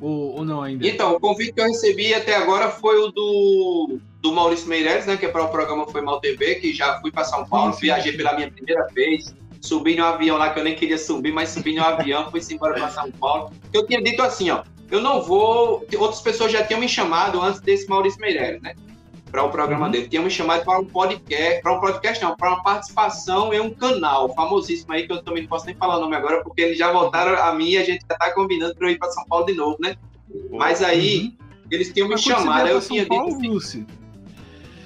Ou, ou não ainda? Então, o convite que eu recebi até agora foi o do, do Maurício Meirelles, né? Que é para o programa Foi Mal TV, que já fui para São Paulo, Sim, sim, viajei pela minha primeira vez, subi no avião lá que eu nem queria subir, mas subi no avião, fui embora para São Paulo. Eu tinha dito assim, ó, eu não vou. Outras pessoas já tinham me chamado antes desse Maurício Meirelles, né? Para o programa Uhum. dele. Tinham me chamado para um podcast, para um podcast não, para uma participação em um canal famosíssimo aí, que eu também não posso nem falar o nome agora, porque eles já voltaram a mim e a gente já tá combinando para eu ir para São Paulo de novo, né? Mas aí, eles tinham me Uhum. Mas chamado, aí eu tinha Paulo, dito assim, Bruce.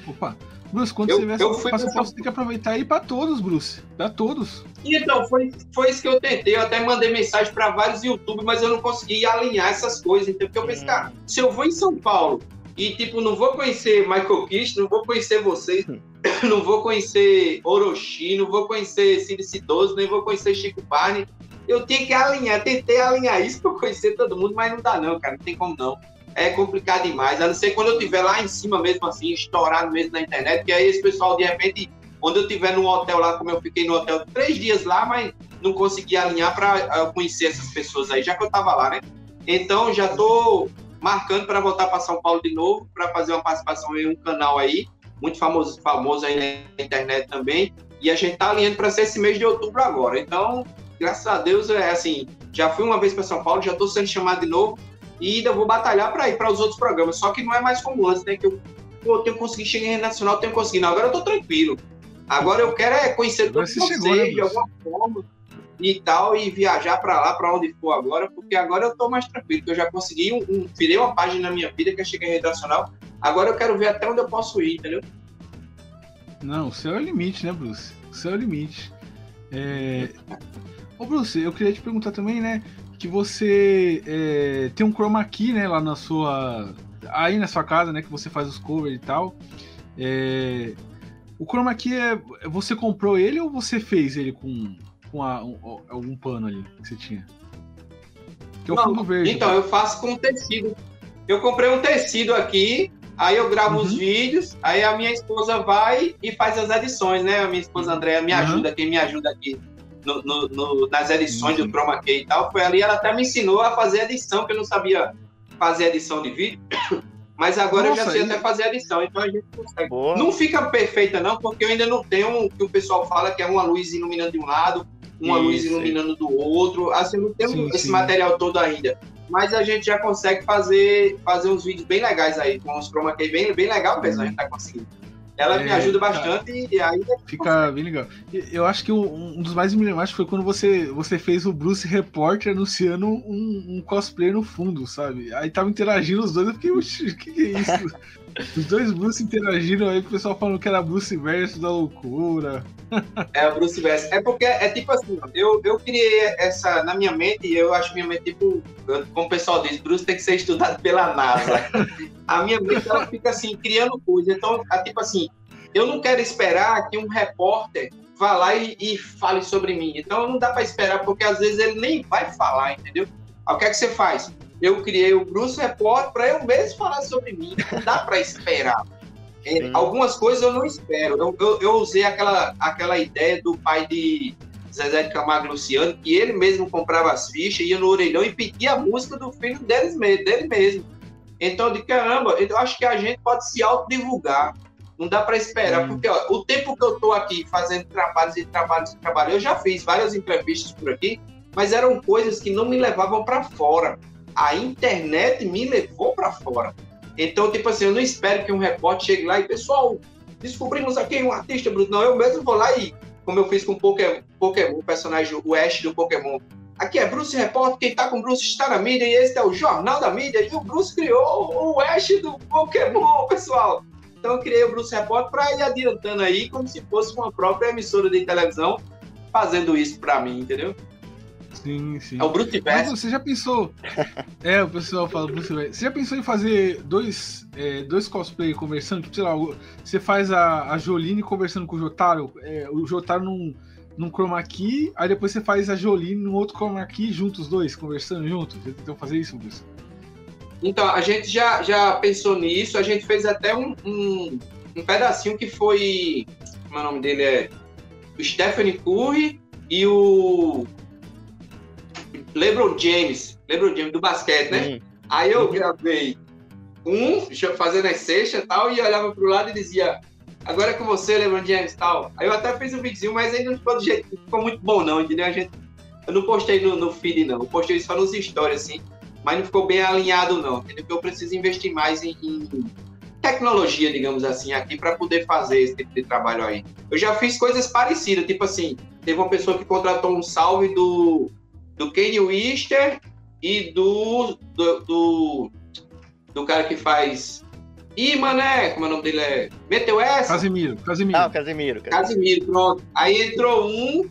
Opa. Bruce, quando Eu- você vier eu pra fui São pra Paulo, você tem que aproveitar e ir pra todos, Bruce. Pra todos. Então, foi, foi isso que eu tentei. Eu até mandei mensagem para vários YouTube, mas eu não consegui alinhar essas coisas. Então, porque eu pensei, Hum. cara, se eu vou em São Paulo e, tipo, não vou conhecer Michael Kish, não vou conhecer vocês, não vou conhecer Orochi, não vou conhecer Cid Cidoso, nem vou conhecer Chico Barney, eu tinha que alinhar, tentei alinhar isso para conhecer todo mundo, mas não dá não, cara, não tem como não. É complicado demais, a não ser quando eu estiver lá em cima mesmo, assim, estourado mesmo na internet, que aí esse pessoal, de repente, onde eu estiver num hotel lá, como eu fiquei no hotel três dias lá, mas não consegui alinhar para conhecer essas pessoas aí, já que eu tava lá, né? Então, já tô marcando para voltar para São Paulo de novo, para fazer uma participação em um canal aí, muito famoso, famoso aí na internet também, e a gente tá alinhando para ser esse mês de outubro agora. Então, graças a Deus, é assim, já fui uma vez para São Paulo, já tô sendo chamado de novo, e ainda vou batalhar para ir para os outros programas, só que não é mais como antes, né? Que eu, pô, eu tenho conseguido chegar em nacional, tenho conseguido. Agora eu tô tranquilo. Agora eu quero é conhecer vocês chegou, né, de alguma forma e tal, e viajar para lá, para onde for agora, porque agora eu tô mais tranquilo, eu já consegui, um, um, virei uma página na minha vida que é rede nacional. Agora eu quero ver até onde eu posso ir, entendeu? Não, o céu é o limite, né, Bruce? O céu é o limite. É... Ô, Bruce, eu queria te perguntar também, né? Que você é, tem um chroma key, né, lá na sua. Aí na sua casa, né? Que você faz os covers e tal. É... O chroma key é. Você comprou ele ou você fez ele com, com a- um- algum pano ali que você tinha? Que é o Não, fundo verde. Então, eu faço com tecido. Eu comprei um tecido aqui, aí eu gravo os Uhum. vídeos, aí a minha esposa vai e faz as edições, né? A minha esposa Andréa me Uhum. ajuda, quem me ajuda aqui no- no- no- nas edições Sim. do Chroma Key e tal. Foi ali, ela até me ensinou a fazer edição, que eu não sabia fazer edição de vídeo. Mas agora eu já Nossa, sei até fazer edição, então a gente consegue. Boa. Não fica perfeita, não, porque eu ainda não tenho o que o pessoal fala que é uma luz iluminando de um lado, uma luz Isso, iluminando do outro. Assim, eu não tenho Sim, esse sim. material todo ainda. Mas a gente já consegue fazer, fazer uns vídeos bem legais aí, com os chroma key bem, bem legal mesmo, a gente tá conseguindo. Ela me É, ajuda tá. bastante e aí Fica bem legal. Eu acho que um dos mais emblemáticos foi quando você, você fez o Bruce Repórter anunciando um, um cosplay no fundo, sabe? Aí tava interagindo os dois, eu fiquei, "Oxi, o que, que é isso? Os dois Bruce interagiram aí, o pessoal falando que era Bruce versus da loucura. é Bruce West. É porque é tipo assim, eu, eu criei essa na minha mente e eu acho minha mente tipo, como o pessoal diz, Bruce tem que ser estudado pela NASA. a minha mente ela fica assim, criando coisas. Então, é tipo assim, eu não quero esperar que um repórter vá lá e, e fale sobre mim. Então não dá para esperar, porque às vezes ele nem vai falar, entendeu? Aí o que é que você faz? Eu criei o Bruce Report para eu mesmo falar sobre mim. Não dá para esperar. É, algumas coisas eu não espero. Eu, eu, eu usei aquela, aquela ideia do pai de Zezé de Camargo Luciano, que ele mesmo comprava as fichas, ia no orelhão e pedia a música do filho deles, dele mesmo. Então, de caramba, eu acho que a gente pode se autodivulgar. Não dá para esperar, Hum. porque ó, o tempo que eu estou aqui fazendo trabalhos e trabalhos e trabalhos, eu já fiz várias entrevistas por aqui, mas eram coisas que não me levavam para fora. A internet me levou para fora. Então, tipo assim, eu não espero que um repórter chegue lá e, pessoal, descobrimos aqui um artista bruto. Não, eu mesmo vou lá e, como eu fiz com o Pokémon, Pokémon, o personagem, o Ash do Pokémon. Aqui é Bruce Repórter, quem tá com o Bruce está na mídia, e esse é o Jornal da Mídia, e o Bruce criou o Ash do Pokémon, pessoal. Então eu criei o Bruce Repórter para ir adiantando aí, como se fosse uma própria emissora de televisão fazendo isso para mim, entendeu? Sim, sim. É o Bruce Mas você já pensou. É, o pessoal fala Bruce Wayne. Você já pensou em fazer dois, é, dois cosplay conversando? Tipo, sei lá, você faz a, a Joline conversando com o Jotaro, é, o Jotaro num, num chroma key, aí depois você faz a Joline num outro chroma key, juntos os dois, conversando juntos. Já tentou fazer isso, Bruce? Então, a gente já, já pensou nisso, a gente fez até um, um, um pedacinho que foi. Como é o nome dele? É o Stephanie Curry e o LeBron James. LeBron James do basquete, né? Aí eu gravei um, fazendo as cestas e tal, e olhava pro lado e dizia. Agora é com você, LeBron James e tal. Aí eu até fiz um videozinho, mas ainda não ficou do jeito, não ficou muito bom, não, entendeu? A gente, eu não postei no, no feed, não. Eu postei só nos stories, assim mas não ficou bem alinhado não, entendeu? Porque eu preciso investir mais em, em tecnologia, digamos assim, aqui para poder fazer esse tipo de trabalho aí. Eu já fiz coisas parecidas, tipo assim, teve uma pessoa que contratou um salve do do Kanye Wister e do do, do do cara que faz Ih, mané, como é o nome dele? É... Meteu essa? Casimiro, Casimiro. Ah, o Casemiro, cara. Casimiro, pronto. Aí entrou um,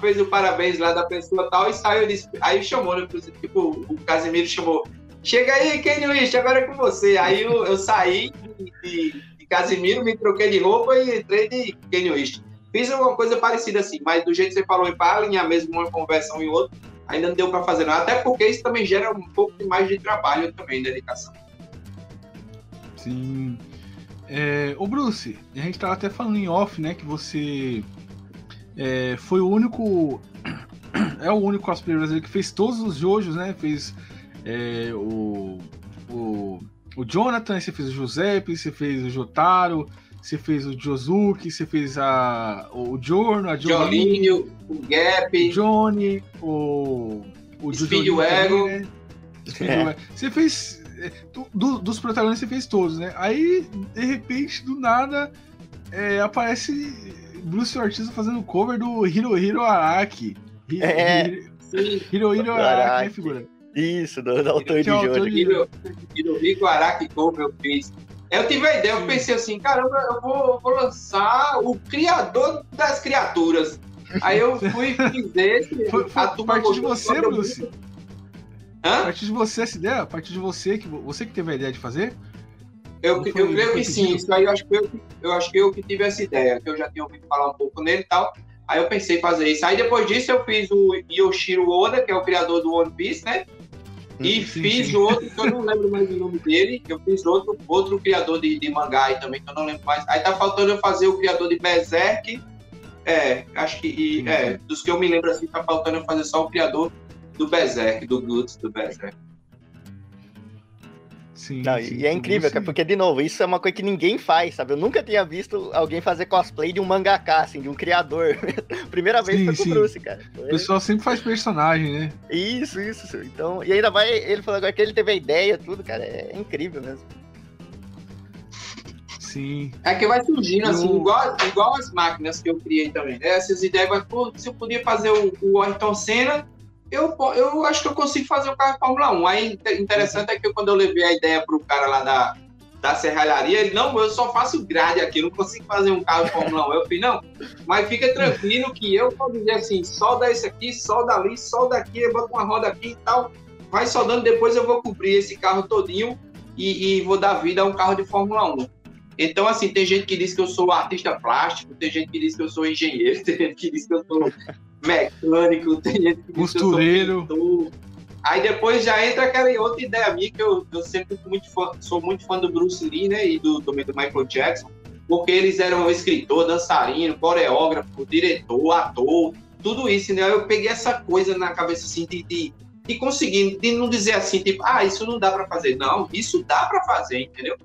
fez o parabéns lá da pessoa e tal, e saiu disse, aí chamou, né? Tipo, o Casimiro chamou. Chega aí, Kenny Wish, agora é com você. Aí eu, eu saí de, de, de Casimiro, me troquei de roupa e entrei de Kenny Wish. Fiz uma coisa parecida assim, mas do jeito que você falou, para alinhar mesmo uma conversão em outra, ainda não deu para fazer nada. Até porque isso também gera um pouco mais de trabalho também, dedicação. Sim. É, ô Bruce, a gente tava até falando em off, né, que você é, foi o único. É o único cosplayer brasileiro que fez todos os Jojos, né? Fez é, o, o. O Jonathan, você fez o Giuseppe, você fez o Jotaro, você fez o Josuke, você fez a, o Giorno, a Jolinho, o Gap, o Johnny, o. O Speed também, né? Você fez. é, do- dos protagonistas você fez todos, né? Aí, de repente, do nada, é, aparece Bruce Ortiz fazendo cover do Hiro Hiro Araki. Hi- É. Hi- sim, Hiro Hiro Araki, né, Araki. figura? Isso, do, do autor de Que é de- Hiro- Hirohiko Araki Cover eu fiz. Eu tive a ideia, eu pensei assim, caramba, eu vou, vou lançar o criador das criaturas. Aí eu fui fiz esse. Foi, foi a partir de você, Bruce? muito- A Hã? partir de você essa ideia? A partir de você, que você que teve a ideia de fazer? Eu, eu foi- não creio que sim, isso aí eu acho que eu, eu acho que eu que tive essa ideia, que eu já tinha ouvido falar um pouco nele e tal. Aí eu pensei em fazer isso. Aí depois disso eu fiz o Yoshiro Oda, que é o criador do One Piece, né? E Sim, fiz sim. outro, que eu não lembro mais o nome dele. Eu fiz outro, outro criador de, de mangá aí também, que eu não lembro mais. Aí tá faltando eu fazer o criador de Berserk. É, acho que. e, é, dos que eu me lembro assim, tá faltando eu fazer só o criador do Berserk, do Guts do Berserk. Sim, Não, sim, e é sim, incrível, cara, porque, de novo, isso é uma coisa que ninguém faz, sabe? Eu nunca tinha visto alguém fazer cosplay de um mangaká, assim, de um criador. Primeira vez Sim, foi com sim. o Bruce, cara. O pessoal sempre faz personagem, né? Isso, isso. Então, e ainda vai, ele falou agora que ele teve a ideia, tudo, cara, é incrível mesmo. Sim. É que vai surgindo, assim, Eu- igual, igual as máquinas que eu criei também. né? Essas ideias, vai, pô, se eu podia fazer o, o Ayrton Senna, eu, eu acho que eu consigo fazer o carro de Fórmula 1. Aí inte- interessante é que quando eu levei a ideia pro cara lá da, da serralharia, ele, não, eu só faço grade aqui, eu não consigo fazer um carro de Fórmula 1. Eu falei, não, mas fica tranquilo que eu vou dizer assim, solda esse aqui, solda ali, solda aqui, bota uma roda aqui e tal. Vai soldando, depois eu vou cobrir esse carro todinho e, e vou dar vida a um carro de Fórmula 1. Então, assim, tem gente que diz que eu sou artista plástico, tem gente que diz que eu sou engenheiro, tem gente que diz que eu sou mecânico, tem gente que Costureiro. Aí depois já entra aquela outra ideia minha que eu, eu sempre muito fã, sou muito fã do Bruce Lee, né? E do, também do Michael Jackson, porque eles eram escritor, dançarino, coreógrafo, diretor, ator, tudo isso, né? Eu peguei essa coisa na cabeça assim de, de, de conseguir, de não dizer assim, tipo, ah, isso não dá para fazer. Não, isso dá para fazer, entendeu?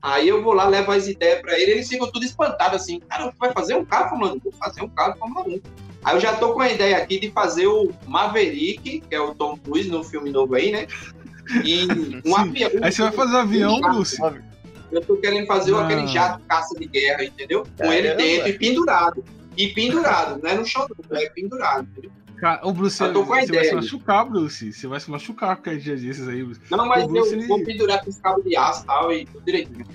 Aí eu vou lá, levo as ideias para ele, eles ficam tudo espantados assim, cara, vai fazer um carro 1? Vou fazer um carro Fórmula 1. Aí eu já tô com a ideia aqui de fazer o Maverick, que é o Tom Cruise no filme novo aí, né? E um avião. Aí você vai fazer um avião, Bruce? Eu tô querendo fazer ah. aquele jato caça de guerra, entendeu? Com Caramba. ele dentro e pendurado. E pendurado, não é no chão, não, é pendurado, entendeu? Cara, o Bruce, Eu tô com a você vai ideia se aí. machucar, Bruce. Você vai se machucar qualquer dia desses aí, Bruce. Não, mas Bruce, eu ele- vou pendurar com esse cabo de aço e tal, e tudo direitinho.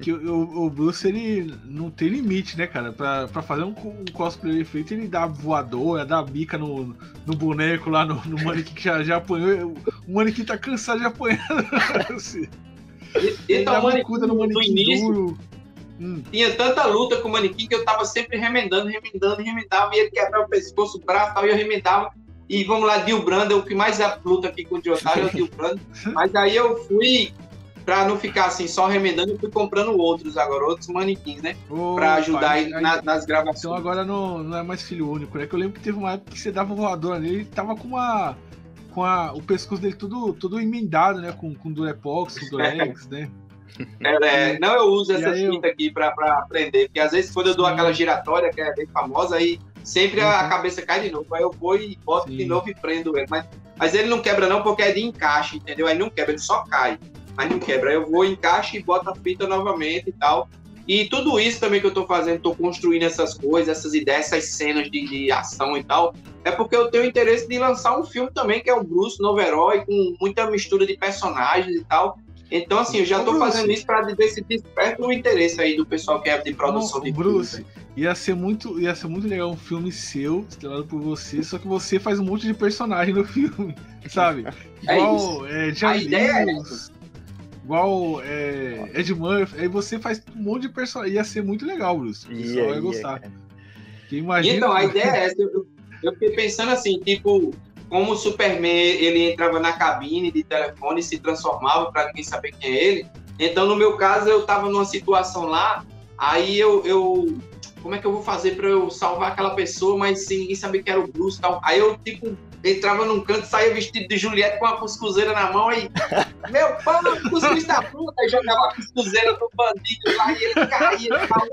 Que o, o- Bruce, ele não tem limite, né, cara? Pra, pra fazer um, um cosplay feito, ele dá voadora, dá bica no, no boneco lá, no, no manequim que já, já apanhou. O manequim tá cansado de apanhar. Assim. E, Ele então, dá bicuda no no manequim início, duro. Hum. tinha tanta luta com o manequim que eu tava sempre remendando, remendando, remendava, e ele quebrava o pescoço, o braço e tal, e eu remendava. E vamos lá, Dil Brando, é o que mais é luta aqui com o Diotário é o Dil Brando. Mas aí eu fui, pra não ficar assim, só remendando, eu fui comprando outros agora, outros manequins, né? Ô, Pra ajudar pai, aí aí- na- nas gravações. Então agora não, não é mais filho único, né? Que eu lembro que teve uma época que você dava voadora nele, ele tava com uma. Com a, o pescoço dele tudo, tudo emendado, né? Com, com Durepox, com Durex, né? É, é, não, eu uso E essas aí eu- fitas aqui pra, pra aprender, porque às vezes quando eu dou Sim. aquela giratória, que é bem famosa, aí sempre a Uhum. cabeça cai de novo. Aí eu vou e boto de Sim. novo e prendo ele. Mas, mas ele não quebra não, porque é de encaixe, entendeu? Aí não quebra, ele só cai. Mas não quebra. Aí eu vou, encaixe e boto a fita novamente e tal. E tudo isso também que eu tô fazendo, tô construindo essas coisas, essas ideias, essas cenas de, de ação e tal, é porque eu tenho interesse de lançar um filme também, que é o Bruce, novo herói, com muita mistura de personagens e tal. Então, assim, eu já Bruce. fazendo isso para ver se desperta o interesse aí do pessoal que é de produção Não, de Bruce, filme. ia ser muito, ia ser muito legal um filme seu, estrelado por você, só que você faz um monte de personagem no filme, sabe? É Igual é, Jerry A ideia é Lewis, igual é, Ed Murphy, aí você faz um monte de personagem, ia ser muito legal, Bruce. O pessoal Ia, ia ia, gostar. Porque imagina, Então, a ideia é essa. Eu, eu fiquei pensando assim, tipo, como o Superman ele entrava na cabine de telefone e se transformava para ninguém saber quem é ele. Então, no meu caso, eu tava numa situação lá, aí eu, eu como é que eu vou fazer para eu salvar aquela pessoa, mas sem ninguém saber que era o Bruce e tal. Aí eu, tipo, entrava num canto, saía vestido de Juliette com uma cuscuzeira na mão, aí, meu pão, cuscuz da puta, jogava a cuscuzeira no bandido lá e ele caía e tal.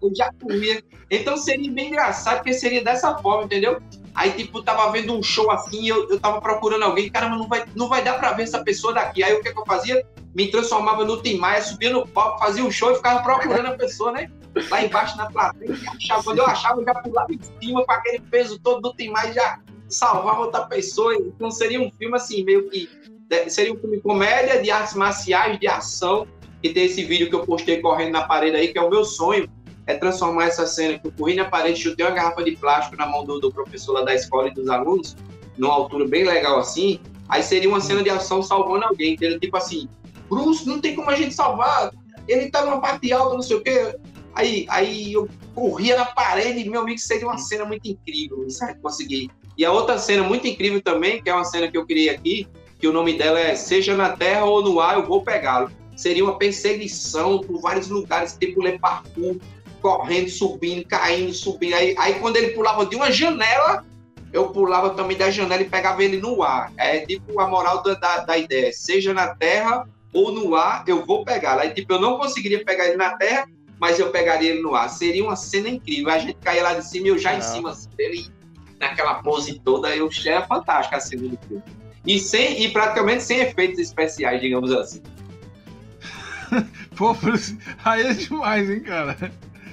Eu já comia. Então seria bem engraçado, porque seria dessa forma, entendeu? Aí, tipo, tava vendo um show assim, eu, eu tava procurando alguém, caramba, não vai, não vai dar pra ver essa pessoa daqui. Aí o que, que eu fazia? Me transformava no Tim Maia, subia no palco, fazia um show e ficava procurando a pessoa, né? Lá embaixo na plateia, e achava. Quando eu achava, eu já pulava em cima com aquele peso todo do Tim Maia e já salvava outra pessoa. Então seria um filme assim, meio que. de- Seria um filme comédia, de artes marciais, de ação. E tem esse vídeo que eu postei correndo na parede aí, que é o meu sonho é transformar essa cena que eu corri na parede, chutei uma garrafa de plástico na mão do, do professor lá da escola e dos alunos, numa altura bem legal assim, aí seria uma cena de ação salvando alguém, entendeu? Tipo assim, Bruce, não tem como a gente salvar, ele tá numa parte alta, não sei o quê. Aí, aí eu corria na parede meu amigo, seria uma cena muito incrível, aí consegui. E a outra cena muito incrível também, que é uma cena que eu criei aqui, que o nome dela é Seja na Terra ou no Ar, eu vou pegá-lo. Seria uma perseguição por vários lugares, tipo Le Parkour, correndo, subindo, caindo, subindo. Aí, aí quando ele pulava de uma janela, eu pulava também da janela e pegava ele no ar. É tipo a moral da, da, da ideia. Seja na terra ou no ar, eu vou pegar. Aí tipo, eu não conseguiria pegar ele na terra, mas eu pegaria ele no ar. Seria uma cena incrível. A gente caía lá de cima e eu já em cima assim, dele, naquela pose toda. Eu achei fantástica a cena do filme. E, sem, e praticamente sem efeitos especiais, digamos assim. pô, aí é demais, hein, cara.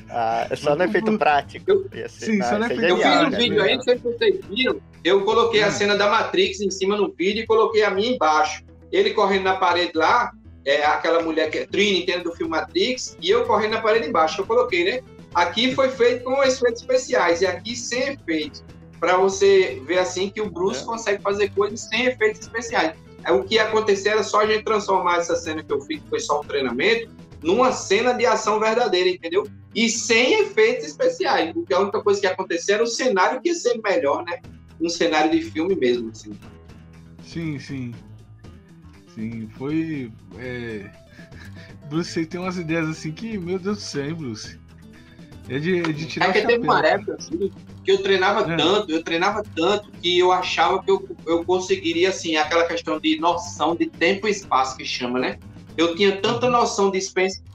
Ah, é só no efeito prático. Ser- Sim, ah, só no é efeito Eu fiz um né? vídeo aí, não sei se vocês viram. Eu coloquei a Hum. cena da Matrix em cima no vídeo e coloquei a minha embaixo. Ele correndo na parede lá, é aquela mulher que é Trini, entende do filme Matrix, e eu correndo na parede embaixo. Eu coloquei, né? Aqui foi feito com efeitos especiais e aqui sem efeitos. Para você ver assim que o Bruce É. consegue fazer coisas sem efeitos especiais. É, o que ia acontecer era só a gente transformar essa cena que eu fiz, que foi só um treinamento, numa cena de ação verdadeira, entendeu? E sem efeitos especiais, porque a única coisa que ia acontecer era o cenário que ia ser melhor, né? Um cenário de filme mesmo, assim. Sim, sim. Sim, foi. É... Bruce aí tem umas ideias assim que, meu Deus do céu, hein, Bruce? É de, é de tirar É o que chapéu. teve uma época assim, que eu treinava É. tanto, eu treinava tanto que eu achava que eu, eu conseguiria, assim, aquela questão de noção de tempo e espaço que chama, né? Eu tinha tanta noção de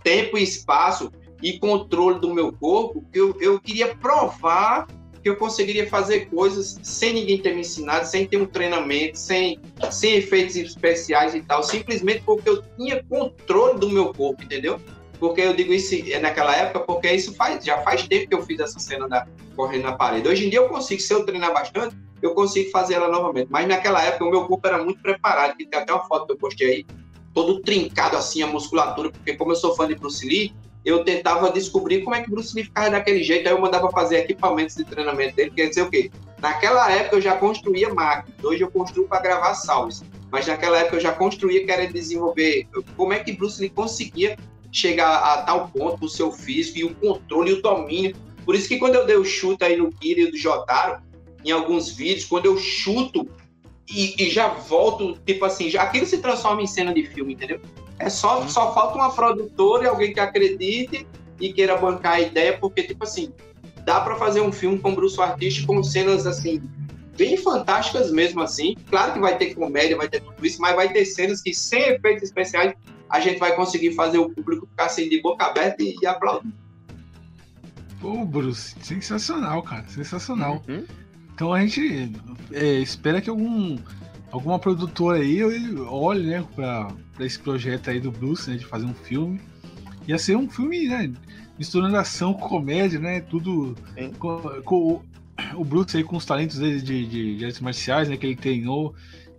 tempo e espaço e controle do meu corpo que eu, eu queria provar que eu conseguiria fazer coisas sem ninguém ter me ensinado, sem ter um treinamento, sem, sem efeitos especiais e tal, simplesmente porque eu tinha controle do meu corpo, entendeu? Porque eu digo isso naquela época, porque isso faz, já faz tempo que eu fiz essa cena da correndo na parede. Hoje em dia eu consigo, se eu treinar bastante, eu consigo fazer ela novamente. Mas naquela época o meu corpo era muito preparado, que tem até uma foto que eu postei aí, todo trincado assim, a musculatura, porque como eu sou fã de Bruce Lee, eu tentava descobrir como é que Bruce Lee ficava daquele jeito, aí eu mandava fazer equipamentos de treinamento dele, quer dizer o quê? Naquela época eu já construía máquinas, hoje eu construo para gravar salves, mas naquela época eu já construía querendo desenvolver como é que Bruce Lee conseguia chegar a tal ponto o seu físico e o controle e o domínio. Por isso que quando eu dei o chute aí no Kira e do Jotaro, em alguns vídeos, quando eu chuto e, e já volto, tipo assim, já aquilo se transforma em cena de filme, entendeu? É só, só falta uma produtora e alguém que acredite e queira bancar a ideia, porque, tipo assim, dá para fazer um filme com Bruce Artista com cenas assim, bem fantásticas mesmo assim. Claro que vai ter comédia, vai ter tudo isso, mas vai ter cenas que, sem efeitos especiais, a gente vai conseguir fazer o público ficar assim de boca aberta e, e aplaudir. Pô, Bruce, sensacional, cara, sensacional. Uhum. Então a gente é, espera que algum, alguma produtora aí ele olhe, né, pra esse projeto aí do Bruce, né, de fazer um filme. Ia ser um filme, né, misturando ação com comédia, né, tudo com, com o, o Bruce aí com os talentos dele de, de, de artes marciais, né, que ele treinou.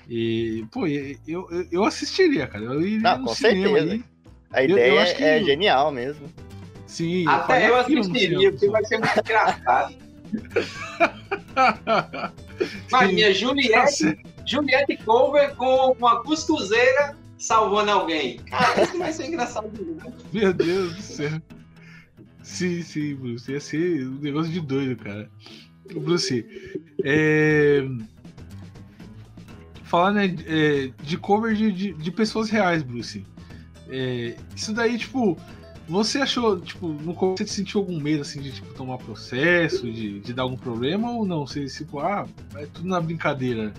E, pô, eu, eu, eu assistiria, cara. Eu iria Não, no com cinema certeza. aí. A Eu- eu ideia acho que- é genial mesmo. Sim, Até eu no assistiria, porque vai ser muito engraçado. Mas minha Juliette. Juliette Cover com uma cuscuzeira salvando alguém. Cara, isso vai ser engraçado demais. Meu Deus do céu. Sim, sim, Bruce. Ia ser um negócio de doido, cara. Bruce, é... falar né, é, de cover de, de, de pessoas reais, Bruce. É, isso daí, tipo, você achou, tipo, no começo você sentiu algum medo assim de tipo, tomar processo, de, de dar algum problema ou não? Você, tipo, ah, é tudo na brincadeira.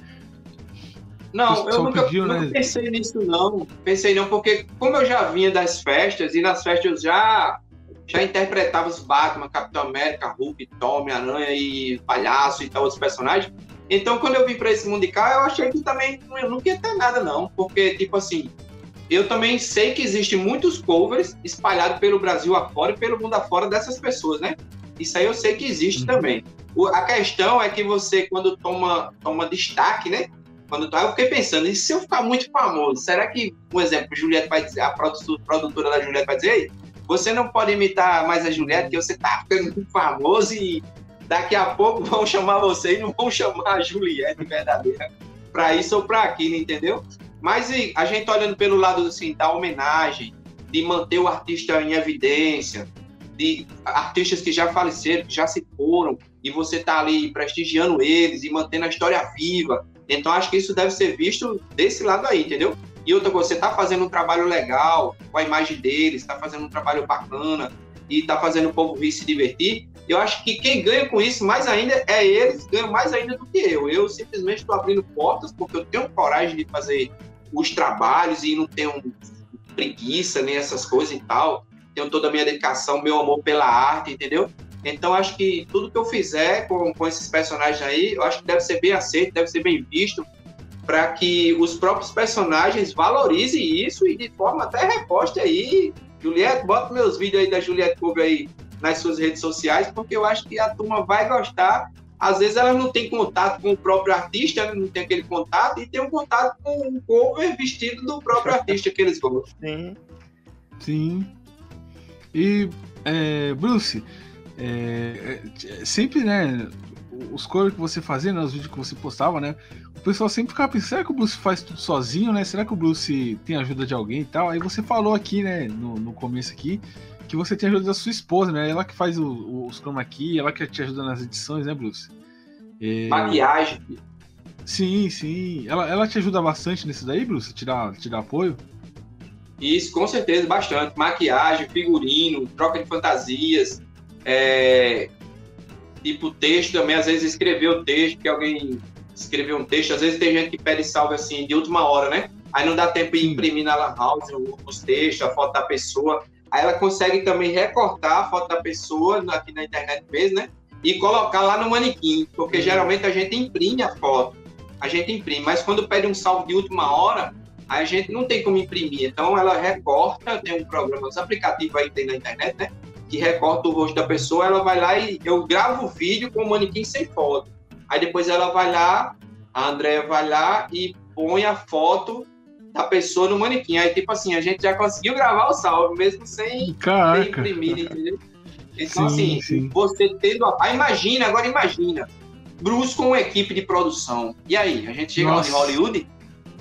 Não, eu nunca, pediu, nunca né? pensei nisso, não. Pensei não, porque como eu já vinha das festas, e nas festas eu já, já interpretava os Batman, Capitão América, Hulk, Tom, Homem-Aranha e Palhaço e tal, outros personagens. Então, quando eu vim para esse mundo de cá, eu achei que também eu não ia ter nada, não. Porque, tipo assim, eu também sei que existem muitos covers espalhados pelo Brasil afora e pelo mundo afora dessas pessoas, né? Isso aí eu sei que existe Uhum. também. O- a questão é que você, quando toma, toma destaque, né? Quando tá, eu fiquei pensando, e se eu ficar muito famoso, será que, por exemplo, Juliette vai dizer, a produ- produtora da Juliette vai dizer, Ei, você não pode imitar mais a Juliette, porque você tá ficando muito famoso e daqui a pouco vão chamar você e não vão chamar a Juliette verdadeira para isso ou para aquilo, entendeu? Mas e, a gente olhando pelo lado assim, da homenagem, de manter o artista em evidência, de artistas que já faleceram, que já se foram, e você tá ali prestigiando eles e mantendo a história viva. Então acho que isso deve ser visto desse lado aí, entendeu? E outra coisa, você tá fazendo um trabalho legal com a imagem deles, tá fazendo um trabalho bacana e tá fazendo o povo vir se divertir. Eu acho que quem ganha com isso mais ainda é eles, ganham mais ainda do que eu. Eu simplesmente estou abrindo portas porque eu tenho coragem de fazer os trabalhos e não tenho preguiça nem essas coisas e tal. Tenho toda a minha dedicação, meu amor pela arte, entendeu? Então acho que tudo que eu fizer com, com esses personagens aí, eu acho que deve ser bem aceito, deve ser bem visto, para que os próprios personagens valorizem isso e de forma até reposte aí. Juliette, bota meus vídeos aí da Juliette Cover aí nas suas redes sociais, porque eu acho que a turma vai gostar. Às vezes ela não tem contato com o próprio artista, ela não tem aquele contato, e tem um contato com o cover vestido do próprio artista que eles gostam. Sim. Sim. E, é, Bruce, é, é, sempre, né, os covers que você fazia, né, os vídeos que você postava, né, o pessoal sempre ficava pensando, será que o Bruce faz tudo sozinho, né, será que o Bruce tem ajuda de alguém e tal? Aí você falou aqui, né, no, no começo aqui, que você tem ajuda da sua esposa, né, ela que faz o- o- os chroma key, ela que te ajuda nas edições, né, Bruce? É, Maquiagem. Sim, sim. Ela, ela te ajuda bastante nisso daí, Bruce? Te dá, te dá apoio? Isso, com certeza, bastante. Maquiagem, figurino, troca de fantasias, é, tipo texto também, às vezes escrever o texto, que alguém escreveu um texto, às vezes tem gente que pede salve assim de última hora, né? Aí não dá tempo de imprimir na Lan House os textos, a foto da pessoa. Aí ela consegue também recortar a foto da pessoa aqui na internet mesmo, né? E colocar lá no manequim, porque geralmente a gente imprime a foto, a gente imprime, mas quando pede um salve de última hora, a gente não tem como imprimir. Então ela recorta, tem um programa, os aplicativos aí tem na internet, né? Que recorta o rosto da pessoa, ela vai lá e eu gravo o vídeo com o manequim sem foto. Aí depois ela vai lá, a Andrea vai lá e põe a foto da pessoa no manequim. Aí, tipo assim, a gente já conseguiu gravar o salve, mesmo sem Caraca. ter imprimido, entendeu? Então, Sim, assim, sim. você tendo. A... Ah, imagina, agora imagina. Bruce com uma equipe de produção. E aí, a gente chega lá Nossa. em Hollywood,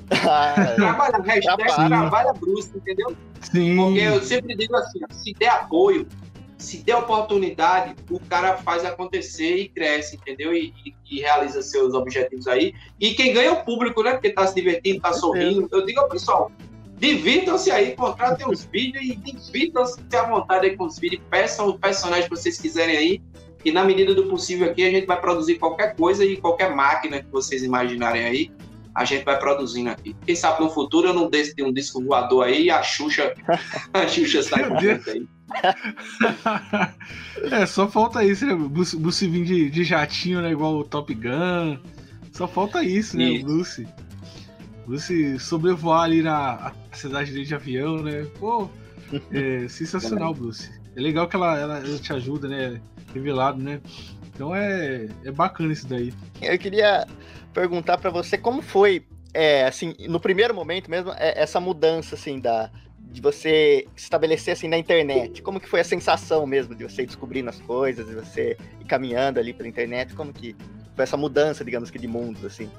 Ah, trabalha, hashtag Trabalha. trabalha Bruce, entendeu? Sim. Porque eu sempre digo assim, se der apoio, se der oportunidade, o cara faz acontecer e cresce, entendeu? E, e- e realiza seus objetivos aí. E quem ganha é o público, né? Porque tá se divertindo, tá sorrindo. Eu digo ao pessoal, divirtam-se aí, contratem os vídeos e divirtam-se à vontade aí com os vídeos. Peçam os personagens que vocês quiserem aí. E na medida do possível aqui, a gente vai produzir qualquer coisa e qualquer máquina que vocês imaginarem aí. A gente vai produzindo aqui. Quem sabe no futuro eu não desço de um disco voador aí e a Xuxa, a Xuxa sai com aí. é, só falta isso, né? Bruce, Bruce vir de, de jatinho, né? Igual o Top Gun. Só falta isso, né? O Bruce. Bruce sobrevoar ali na cidade dele de avião, né? Pô, é sensacional, Bruce. É legal que ela, ela, ela te ajuda, né? Revelado, né? Então é, é bacana isso daí. eu queria perguntar pra você como foi, é, assim, no primeiro momento mesmo, é, essa mudança, assim, da, de você estabelecer, assim, na internet. Como que foi a sensação mesmo de você descobrindo as coisas, de você ir caminhando ali pela internet? Como que foi essa mudança, digamos que, de mundos, assim?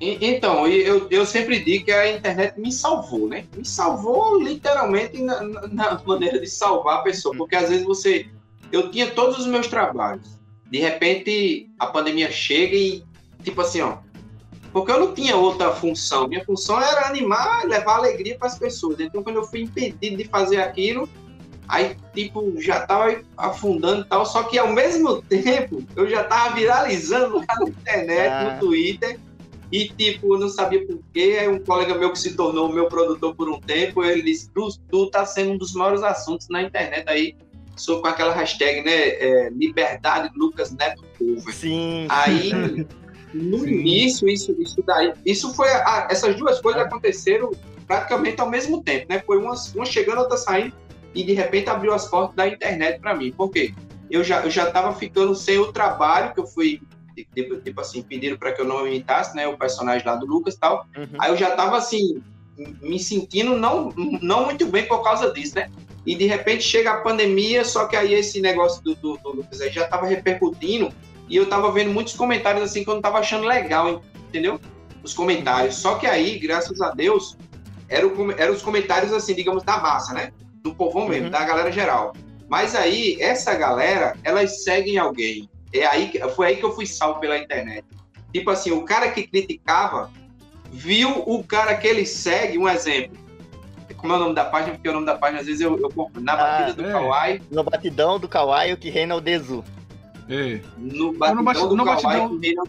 Então, eu, eu sempre digo que a internet me salvou, né? Me salvou literalmente na- na maneira de salvar a pessoa, porque às vezes você. Eu tinha todos os meus trabalhos. De repente, a pandemia chega e, tipo assim, ó. Porque eu não tinha outra função. Minha função era animar, levar alegria para as pessoas. Então, quando eu fui impedido de fazer aquilo, aí, tipo, já tava afundando e tal. Só que ao mesmo tempo, eu já tava viralizando lá na internet, Ah. no Twitter. E, tipo, eu não sabia por quê. Aí um colega meu que se tornou meu produtor por um tempo, ele disse, tu tá sendo um dos maiores assuntos na internet aí. Sou com aquela hashtag, né? é, liberdade Lucas Neto Cover. Sim. Aí, no Sim. início, isso, isso daí. Isso foi. a- essas duas coisas aconteceram praticamente ao mesmo tempo, né? Foi uma, uma chegando, outra saindo, e de repente abriu as portas da internet para mim. Por quê? Eu já, eu já tava ficando sem o trabalho, que eu fui. Tipo, tipo assim, pediram para que eu não imitasse, né? O personagem lá do Lucas e tal. Uhum. Aí eu já tava assim, me sentindo não, não muito bem por causa disso, né? E de repente chega a pandemia, só que aí esse negócio do, do, do Lucas aí já tava repercutindo e eu tava vendo muitos comentários assim que eu não tava achando legal, entendeu? Os comentários. Só que aí, graças a Deus, eram eram os comentários assim, digamos, da massa, né? Do povão mesmo, Uhum. da galera geral. Mas aí, essa galera, elas seguem alguém. É aí, que- foi aí que eu fui salvo pela internet. Tipo assim, o cara que criticava viu o cara que ele segue, um exemplo. Como é o nome da página? Porque o nome da página, às vezes, eu, eu. Na Ah, batida do é. Kawaii, No batidão do Kawaii, o que reina é o Dezu. É, no batidão bati- do no batidão- reina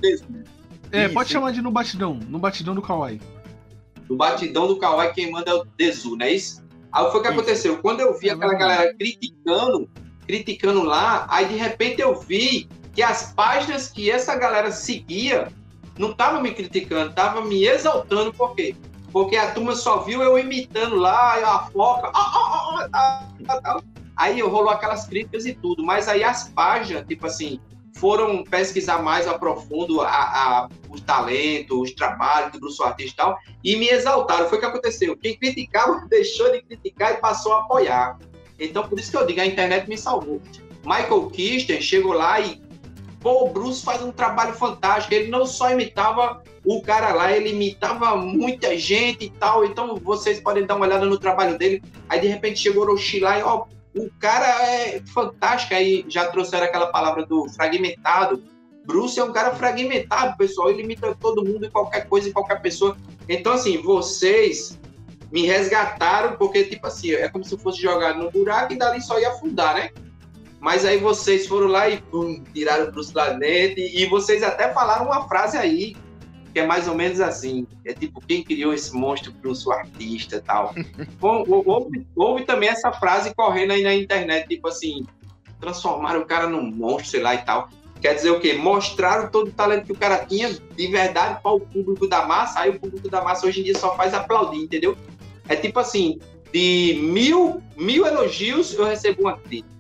é Isso. pode chamar de no batidão. No batidão do Kawaii. No batidão do Kawaii, quem manda é o Dezu, não é isso? Aí foi o que Isso. aconteceu. Quando eu vi É aquela verdade. galera criticando, criticando lá, aí de repente eu vi que as páginas que essa galera seguia não estavam me criticando, estavam me exaltando, por quê? Porque a turma só viu eu imitando lá, a foca, ah, ah, ah. Aí rolou aquelas críticas e tudo, mas aí as páginas, tipo assim, foram pesquisar mais a profundo a, a, os talentos, os trabalhos do Bruce Artista e tal, e me exaltaram. Foi o que aconteceu. Quem criticava deixou de criticar e passou a apoiar. Então, por isso que eu digo, a internet me salvou. Michael Kister chegou lá e, pô, o Bruce faz um trabalho fantástico. Ele não só imitava o cara lá, ele imitava muita gente e tal. Então, vocês podem dar uma olhada no trabalho dele. Aí, de repente, chegou o Orochi lá e, ó, o cara é fantástico. Aí já trouxeram aquela palavra do fragmentado. Bruce é um cara fragmentado, pessoal. Ele imita todo mundo e qualquer coisa e qualquer pessoa. Então, assim, vocês me resgataram, porque, tipo assim, é como se eu fosse jogado no buraco e dali só ia afundar, né? Mas aí vocês foram lá e pum, tiraram Bruce lá. E vocês até falaram uma frase aí, que é mais ou menos assim. É tipo, quem criou esse monstro Bruce, o artista e tal. houve, houve também essa frase correndo aí na internet, tipo assim, transformaram o cara num monstro, sei lá e tal. Quer dizer o quê? Mostraram todo o talento que o cara tinha de verdade para o público da massa, aí o público da massa hoje em dia só faz aplaudir, entendeu? É tipo assim, de mil, mil elogios eu recebo uma crítica.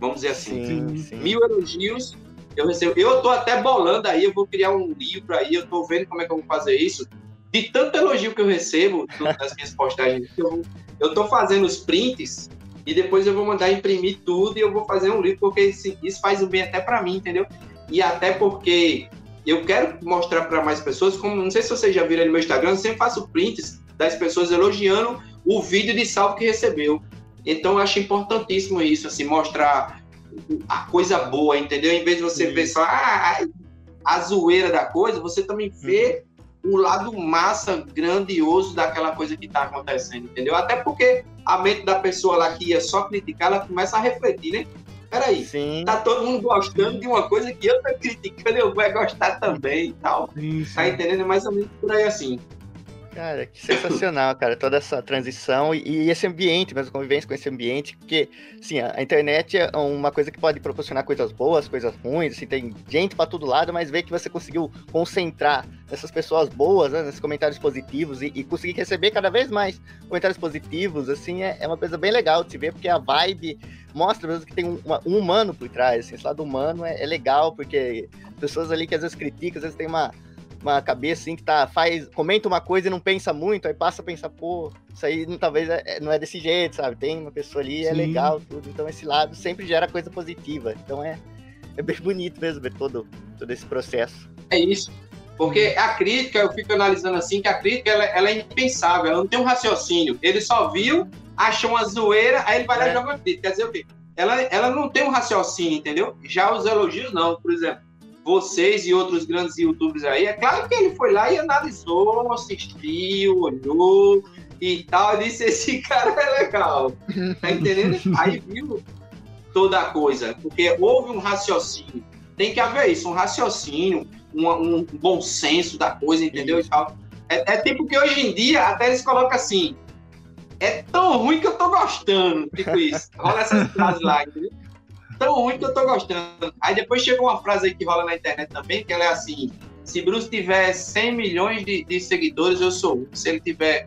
Vamos dizer assim. Sim, sim. Mil elogios eu recebo. Eu tô até bolando aí, eu vou criar um livro aí, eu tô vendo como é que eu vou fazer isso. De tanto elogio que eu recebo nas minhas postagens, eu, eu tô fazendo os prints e depois eu vou mandar imprimir tudo e eu vou fazer um livro, porque isso, isso faz um bem até para mim, entendeu? E até porque eu quero mostrar para mais pessoas, como não sei se vocês já viram no meu Instagram, eu sempre faço prints das pessoas elogiando o vídeo de salve que recebeu. Então eu acho importantíssimo isso, assim, mostrar a coisa boa, entendeu? Em vez de você Sim. ver só ah, a zoeira da coisa, você também vê o lado massa, grandioso daquela coisa que está acontecendo, entendeu? Até porque a mente da pessoa lá que ia só criticar, ela começa a refletir, né? Peraí, sim. tá todo mundo gostando de uma coisa que eu tô criticando, eu vou gostar também e tal. Sim. Tá entendendo? É mais ou menos por aí assim. Cara, que sensacional, cara, toda essa transição e, e, esse ambiente, mesmo convivência com esse ambiente, porque, assim, a, internet é uma coisa que pode proporcionar coisas boas, coisas ruins, assim, tem gente para todo lado, mas ver que você conseguiu concentrar essas pessoas boas, né, nesses comentários positivos e, e, conseguir receber cada vez mais comentários positivos, assim, é, é, uma coisa bem legal de ver, porque a vibe mostra mesmo que tem um, um humano por trás, assim, esse lado humano é, é legal, porque pessoas ali que às vezes criticam, às vezes tem uma uma cabeça assim que tá, faz, comenta uma coisa e não pensa muito, aí passa a pensar, pô, isso aí talvez é, é, não é desse jeito, sabe? Tem uma pessoa ali, é Sim. é legal, tudo. Então esse lado sempre gera coisa positiva. Então é, é bem bonito mesmo ver todo, todo esse processo. É isso. Porque a crítica, eu fico analisando assim, que a crítica ela, ela é impensável, ela não tem um raciocínio. Ele só viu, achou uma zoeira, aí ele vai lá é. e joga crítica. Quer dizer o quê? Ela, ela não tem um raciocínio, entendeu? Já os elogios, não. Por exemplo, vocês e outros grandes youtubers aí, é claro que ele foi lá e analisou, assistiu, olhou e tal, disse, esse cara é legal, tá entendendo? Aí viu toda a coisa, porque houve um raciocínio, tem que haver isso, um raciocínio, um, um bom senso da coisa, entendeu? E tal. É, é tipo que hoje em dia até eles colocam assim, é tão ruim que eu tô gostando, tipo isso, rola essas frases lá, entendeu? Tão ruim que eu tô gostando. Aí depois chega uma frase aí que rola na internet também, que ela é assim: se Bruce tiver 100 milhões de, de seguidores, eu sou um. Se ele tiver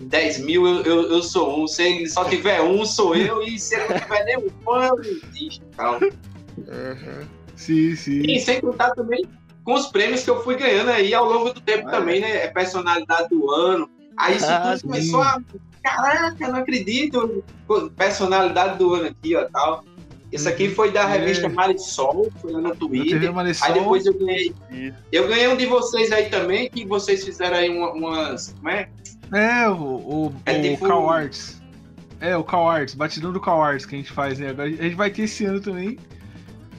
10 mil, eu, eu, eu, sou um. Se ele só tiver um, sou eu. E se ele não tiver nenhum fã, eu existe. Então, uhum. Sim, sim. E sem contar também com os prêmios que eu fui ganhando aí ao longo do tempo também, né? É personalidade do ano. Aí isso ah, tudo começou a. Caraca, não acredito! Personalidade do ano aqui, ó, tal. Esse aqui uhum. foi da revista é. Marisol, foi lá no Twitter. Aí depois eu ganhei. Eu ganhei um de vocês aí também, que vocês fizeram aí uma, umas. Como é? É, o, o, é o tipo... Cal Arts. É, o Cal Arts, batidão do Cal Arts que a gente faz, né? Agora a gente vai ter esse ano também.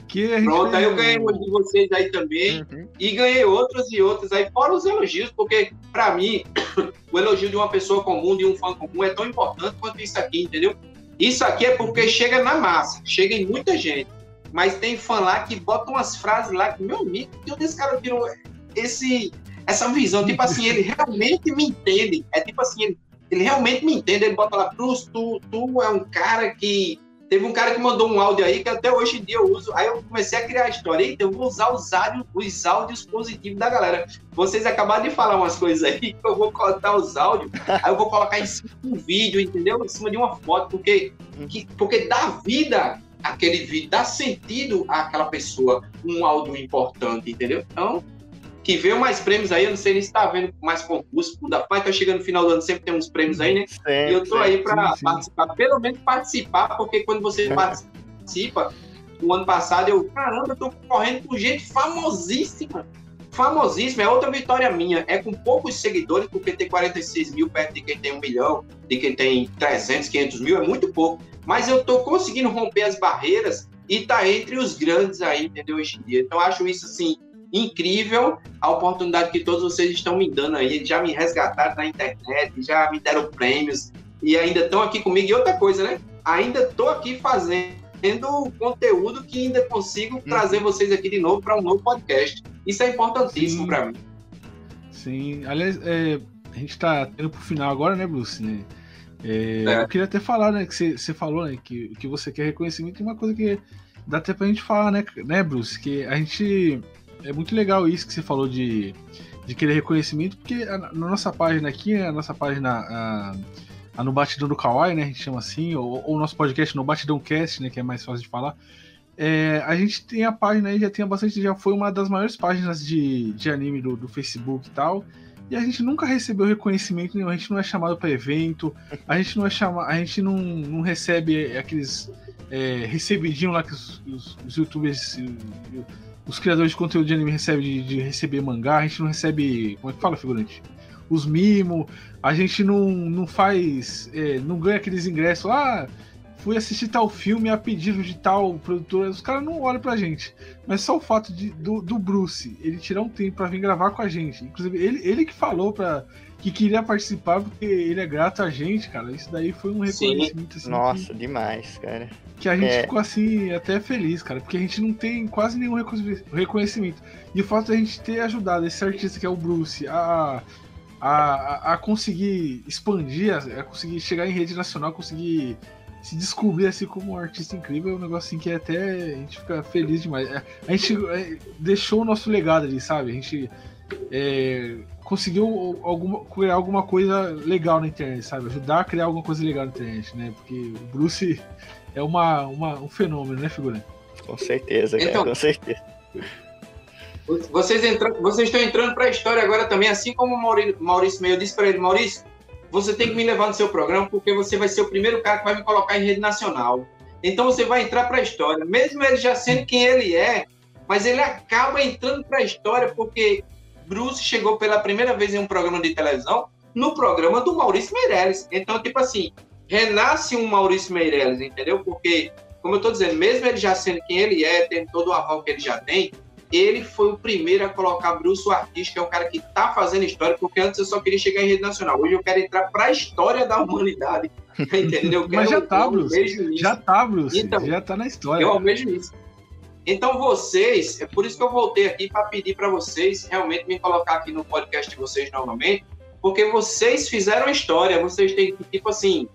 Que a gente Pronto, aí eu ganhei um de vocês aí também. Uhum. E ganhei outros e outros aí, fora os elogios, porque, pra mim, o elogio de uma pessoa comum, de um fã comum, é tão importante quanto isso aqui, entendeu? Isso aqui é porque chega na massa, chega em muita gente. Mas tem fã lá que bota umas frases lá que, meu amigo, que onde esse cara tirou esse, essa visão? Tipo assim, ele realmente me entende. É tipo assim, ele, ele realmente me entende. Ele bota lá, Bruce, tu, tu é um cara que Teve um cara que mandou um áudio aí que até hoje em dia eu uso. Aí eu comecei a criar a história. Eita, eu vou usar os áudios, os áudios positivos da galera. Vocês acabaram de falar umas coisas aí que eu vou cortar os áudios. aí eu vou colocar em cima de um vídeo, entendeu? Em cima de uma foto. Porque, que, porque dá vida aquele vídeo, dá sentido àquela pessoa um áudio importante, entendeu? Então, que veio mais prêmios aí, eu não sei nem se tá vendo mais concurso, da pai tá chegando no final do ano, sempre tem uns prêmios aí, né? Sempre, e eu tô aí para participar, pelo menos participar, porque quando você participa, o ano passado eu, caramba, eu tô correndo com gente famosíssima, famosíssima, é outra vitória minha, é com poucos seguidores, porque tem 46 mil perto de quem tem um milhão, de quem tem 300, 500 mil, é muito pouco, mas eu tô conseguindo romper as barreiras e tá entre os grandes aí, entendeu? Hoje em dia. Então, eu acho isso, assim, incrível a oportunidade que todos vocês estão me dando aí. Já me resgataram na internet, já me deram prêmios e ainda estão aqui comigo. E outra coisa, né? Ainda estou aqui fazendo conteúdo que ainda consigo hum. trazer vocês aqui de novo para um novo podcast. Isso é importantíssimo para mim. Sim, aliás, é, a gente está indo pro final agora, né, Bruce? Né? É, é. Eu queria até falar, né, que você falou, né, que, que você quer reconhecimento é uma coisa que dá até pra gente falar, né, né, Bruce? Que a gente. É muito legal isso que você falou de, de querer reconhecimento, porque a, na nossa página aqui, né, a nossa página. A, a no Batidão do Kawaii, né? A gente chama assim, ou, o nosso podcast no Batidão Cast, né? Que é mais fácil de falar. É, a gente tem a página aí, já tem bastante, já foi uma das maiores páginas de, de anime do, do Facebook e tal. E a gente nunca recebeu reconhecimento nenhum, a gente não é chamado para evento, a gente não é chamado, a gente não, não recebe aqueles é, recebidinho lá que os, os, os, youtubers, os criadores de conteúdo de anime recebem de, de, receber mangá, a gente não recebe. Como é que fala, figurante? Os mimos, a gente não, não faz. É, não ganha aqueles ingressos. Ah, fui assistir tal filme a pedido de tal produtor. Os caras não olham pra gente. Mas só o fato de, do, do Bruce, ele tirar um tempo para vir gravar com a gente. Inclusive, ele, ele que falou pra, que queria participar porque ele é grato a gente, cara. Isso daí foi um reconhecimento assim. Nossa, que, demais, cara. Que a gente é. ficou assim, até feliz, cara, porque a gente não tem quase nenhum reconhecimento. E o fato de a gente ter ajudado esse artista que é o Bruce a a, a, conseguir expandir, a, conseguir chegar em rede nacional, conseguir se descobrir assim como um artista incrível é um negócio assim que é até a gente fica feliz demais. É, a gente é, deixou o nosso legado ali, sabe? A gente é, conseguiu alguma, criar alguma coisa legal na internet, sabe? Ajudar a criar alguma coisa legal na internet, né? Porque o Bruce é uma, uma um fenômeno, né, figura? Com certeza, cara, então, com certeza. Vocês, entram, vocês estão entrando para a história agora também, assim como o Maurício, Maurício eu disse para ele, Maurício, você tem que me levar no seu programa porque você vai ser o primeiro cara que vai me colocar em rede nacional. Então você vai entrar para a história, mesmo ele já sendo quem ele é, mas ele acaba entrando para a história porque Bruce chegou pela primeira vez em um programa de televisão, no programa do Maurício Meirelles. Então, tipo assim, renasce um Maurício Meirelles, entendeu? Porque, como eu estou dizendo, mesmo ele já sendo quem ele é, tendo todo o aval que ele já tem, ele foi o primeiro a colocar Bruce o artista, que é um cara que está fazendo história, porque antes eu só queria chegar em rede nacional. Hoje eu quero entrar para a história da humanidade. Entendeu? Mas já tá, Bruce. Já tá, Bruce. Então, já tá na história. Eu almejo isso. Então vocês, é por isso que eu voltei aqui para pedir para vocês realmente me colocar aqui no podcast de vocês novamente, porque vocês fizeram história, vocês têm que, tipo assim,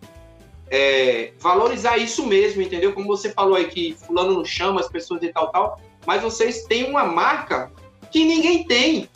é, valorizar isso mesmo, entendeu? Como você falou aí que fulano não chama as pessoas de tal, tal mas vocês têm uma marca que ninguém tem.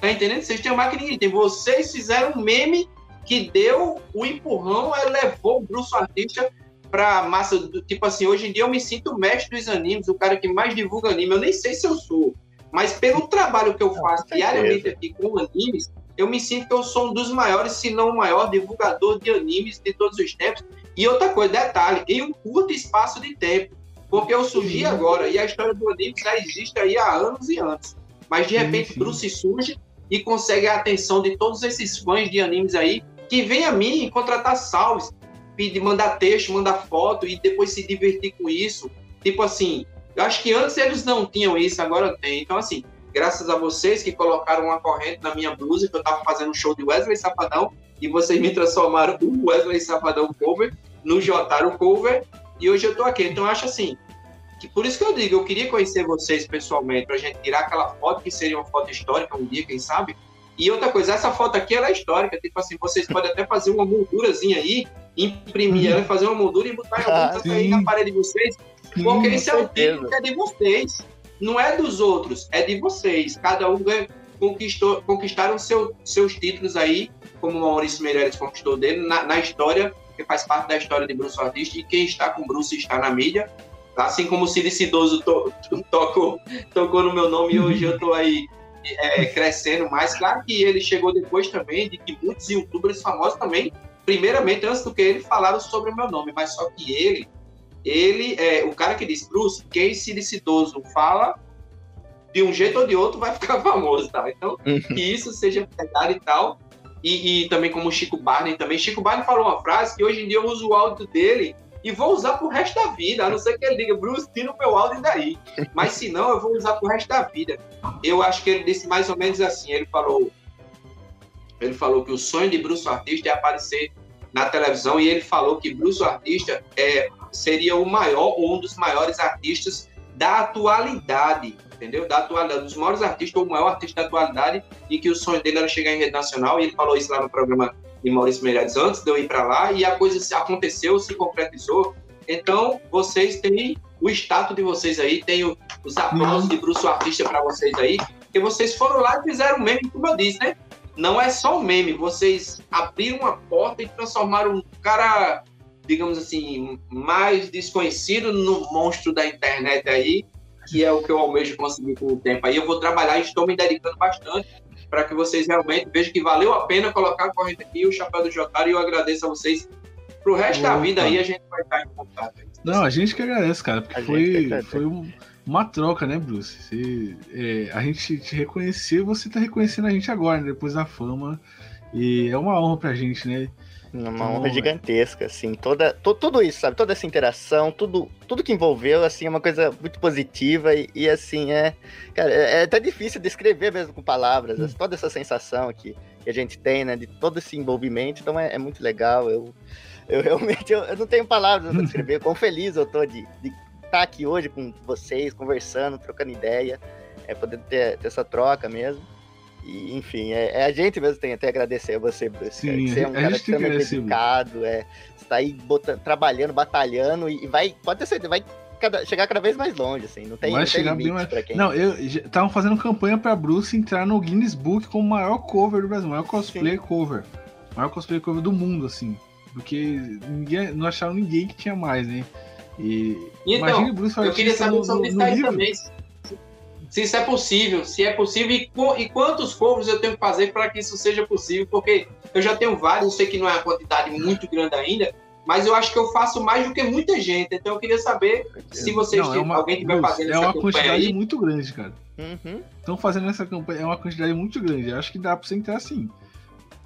Tá entendendo? Vocês têm uma marca que ninguém tem. Vocês fizeram um meme que deu o empurrão, levou o Bruce Artista pra massa do tipo assim, hoje em dia eu me sinto mestre dos animes, o cara que mais divulga anime. Eu nem sei se eu sou, mas pelo trabalho que eu faço diariamente aqui com animes, eu me sinto que eu sou um dos maiores, se não o maior divulgador de animes de todos os tempos. E outra coisa, detalhe, em um curto espaço de tempo. Porque eu surgi agora e a história do anime já existe aí há anos e anos. Mas de repente sim, Bruce surge e consegue a atenção de todos esses fãs de animes aí que vem a mim contratar salves, pedir, mandar texto, mandar foto e depois se divertir com isso. Tipo assim, eu acho que antes eles não tinham isso, agora tem. Então, assim, graças a vocês que colocaram uma corrente na minha blusa, que eu tava fazendo um show de Wesley Safadão, e vocês me transformaram o Wesley Safadão cover no Jotaro cover, e hoje eu tô aqui. Então acho assim, que por isso que eu digo, eu queria conhecer vocês pessoalmente, pra gente tirar aquela foto que seria uma foto histórica um dia, quem sabe. E outra coisa, essa foto aqui ela é histórica, tipo assim, vocês podem até fazer uma moldurazinha aí, imprimir ela, fazer uma moldura e botar ah, aí na parede de vocês, porque esse é o título que é de vocês, não é dos outros, é de vocês. Cada um conquistou, conquistaram seu, seus títulos aí, como o Maurício Meirelles conquistou dele, na, na história que faz parte da história de Bruce Artista, e quem está com Bruce está na mídia. Assim como o Silicidoso to, to, tocou, tocou no meu nome e hoje eu estou aí é, crescendo mais. Claro que ele chegou depois também, de que muitos youtubers famosos também, primeiramente, antes do que ele, falaram sobre o meu nome, mas só que ele, ele é o cara que diz, Bruce, quem Silicidoso fala, de um jeito ou de outro vai ficar famoso, tá? Então, uhum. que isso seja verdade e tal e, e, também como o Chico Barney também. Chico Barney falou uma frase que hoje em dia eu uso o áudio dele e vou usar pro resto da vida, a não ser que ele diga, Bruce, tira o meu áudio daí. Mas se não, eu vou usar pro resto da vida. Eu acho que ele disse mais ou menos assim, ele falou, ele falou que o sonho de Bruce o Artista é aparecer na televisão e ele falou que Bruce o Artista é, seria o maior ou um dos maiores artistas da atualidade, entendeu? Da atualidade, dos maiores artistas, ou o maior artista da atualidade, e que o sonho dele era chegar em rede nacional, e ele falou isso lá no programa de Maurício Meirelles antes de eu ir para lá, e a coisa aconteceu, se concretizou. Então, vocês têm o status de vocês aí, tem os aplausos de Bruce o Artista para vocês aí, porque vocês foram lá e fizeram meme, como eu disse, né? Não é só um meme, vocês abriram uma porta e transformaram um cara digamos assim, mais desconhecido no monstro da internet aí, que é o que eu almejo conseguir com o tempo. Aí eu vou trabalhar e estou me dedicando bastante para que vocês realmente vejam que valeu a pena colocar a corrente aqui, o chapéu do Jotaro, e eu agradeço a vocês. Pro resto Opa. da vida aí a gente vai estar em contato. Não, a gente que agradece, cara, porque foi, foi um, uma troca, né, Bruce? Você, é, a gente te reconheceu, você tá reconhecendo a gente agora, né, depois da fama. E é uma honra pra gente, né? Uma honra gigantesca, assim, toda, to, tudo isso, sabe? Toda essa interação, tudo, tudo que envolveu, assim, é uma coisa muito positiva e, e assim, é, cara, é, é, até difícil descrever mesmo com palavras, hum. toda essa sensação que, que a gente tem, né, de todo esse envolvimento, então é, é muito legal, eu, eu realmente, eu, eu não tenho palavras para descrever, quão feliz eu tô de, de estar aqui hoje com vocês, conversando, trocando ideia, é poder ter, ter essa troca mesmo. E, enfim, é, é, a gente mesmo tem até agradecer a você, Bruce. Sim, você é um cara extremamente dedicado, é, está aí botando, trabalhando, batalhando e, vai, pode ter certeza, vai cada, chegar cada vez mais longe, assim, não tem, vai não chegar bem mais... quem... Não, eu estavam fazendo campanha para Bruce entrar no Guinness Book como o maior cover do Brasil, maior cosplay Sim. cover, maior cosplay cover do mundo, assim, porque ninguém, não acharam ninguém que tinha mais, né? E, então, imagine Bruce eu queria saber sobre isso aí também se isso é possível, se é possível e, e quantos covers eu tenho que fazer para que isso seja possível, porque eu já tenho vários, eu sei que não é uma quantidade muito grande ainda, mas eu acho que eu faço mais do que muita gente, então eu queria saber se vocês não, é uma, alguém estiver fazendo é essa campanha É uma quantidade aí. muito grande, cara. Estão uhum. fazendo essa campanha, é uma quantidade muito grande, eu acho que dá para você entrar assim.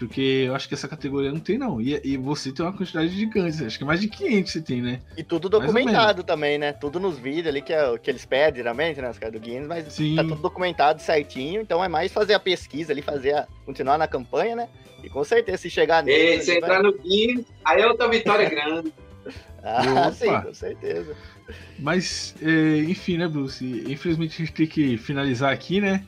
Porque eu acho que essa categoria não tem, não. E, e você tem uma quantidade gigante. Acho que mais de 500 você tem, né? E tudo documentado também, né? Tudo nos vídeos ali que, é, que eles pedem, geralmente, né? Os caras do Guinness, mas Sim. tá tudo documentado certinho. Então é mais fazer a pesquisa ali, fazer a, continuar na campanha, né? E com certeza, se chegar nele. se entrar vai... no Guinness, aí é outra vitória grande. ah, Opa. sim, com certeza. Mas, é, enfim, né, Bruce? Infelizmente a gente tem que finalizar aqui, né?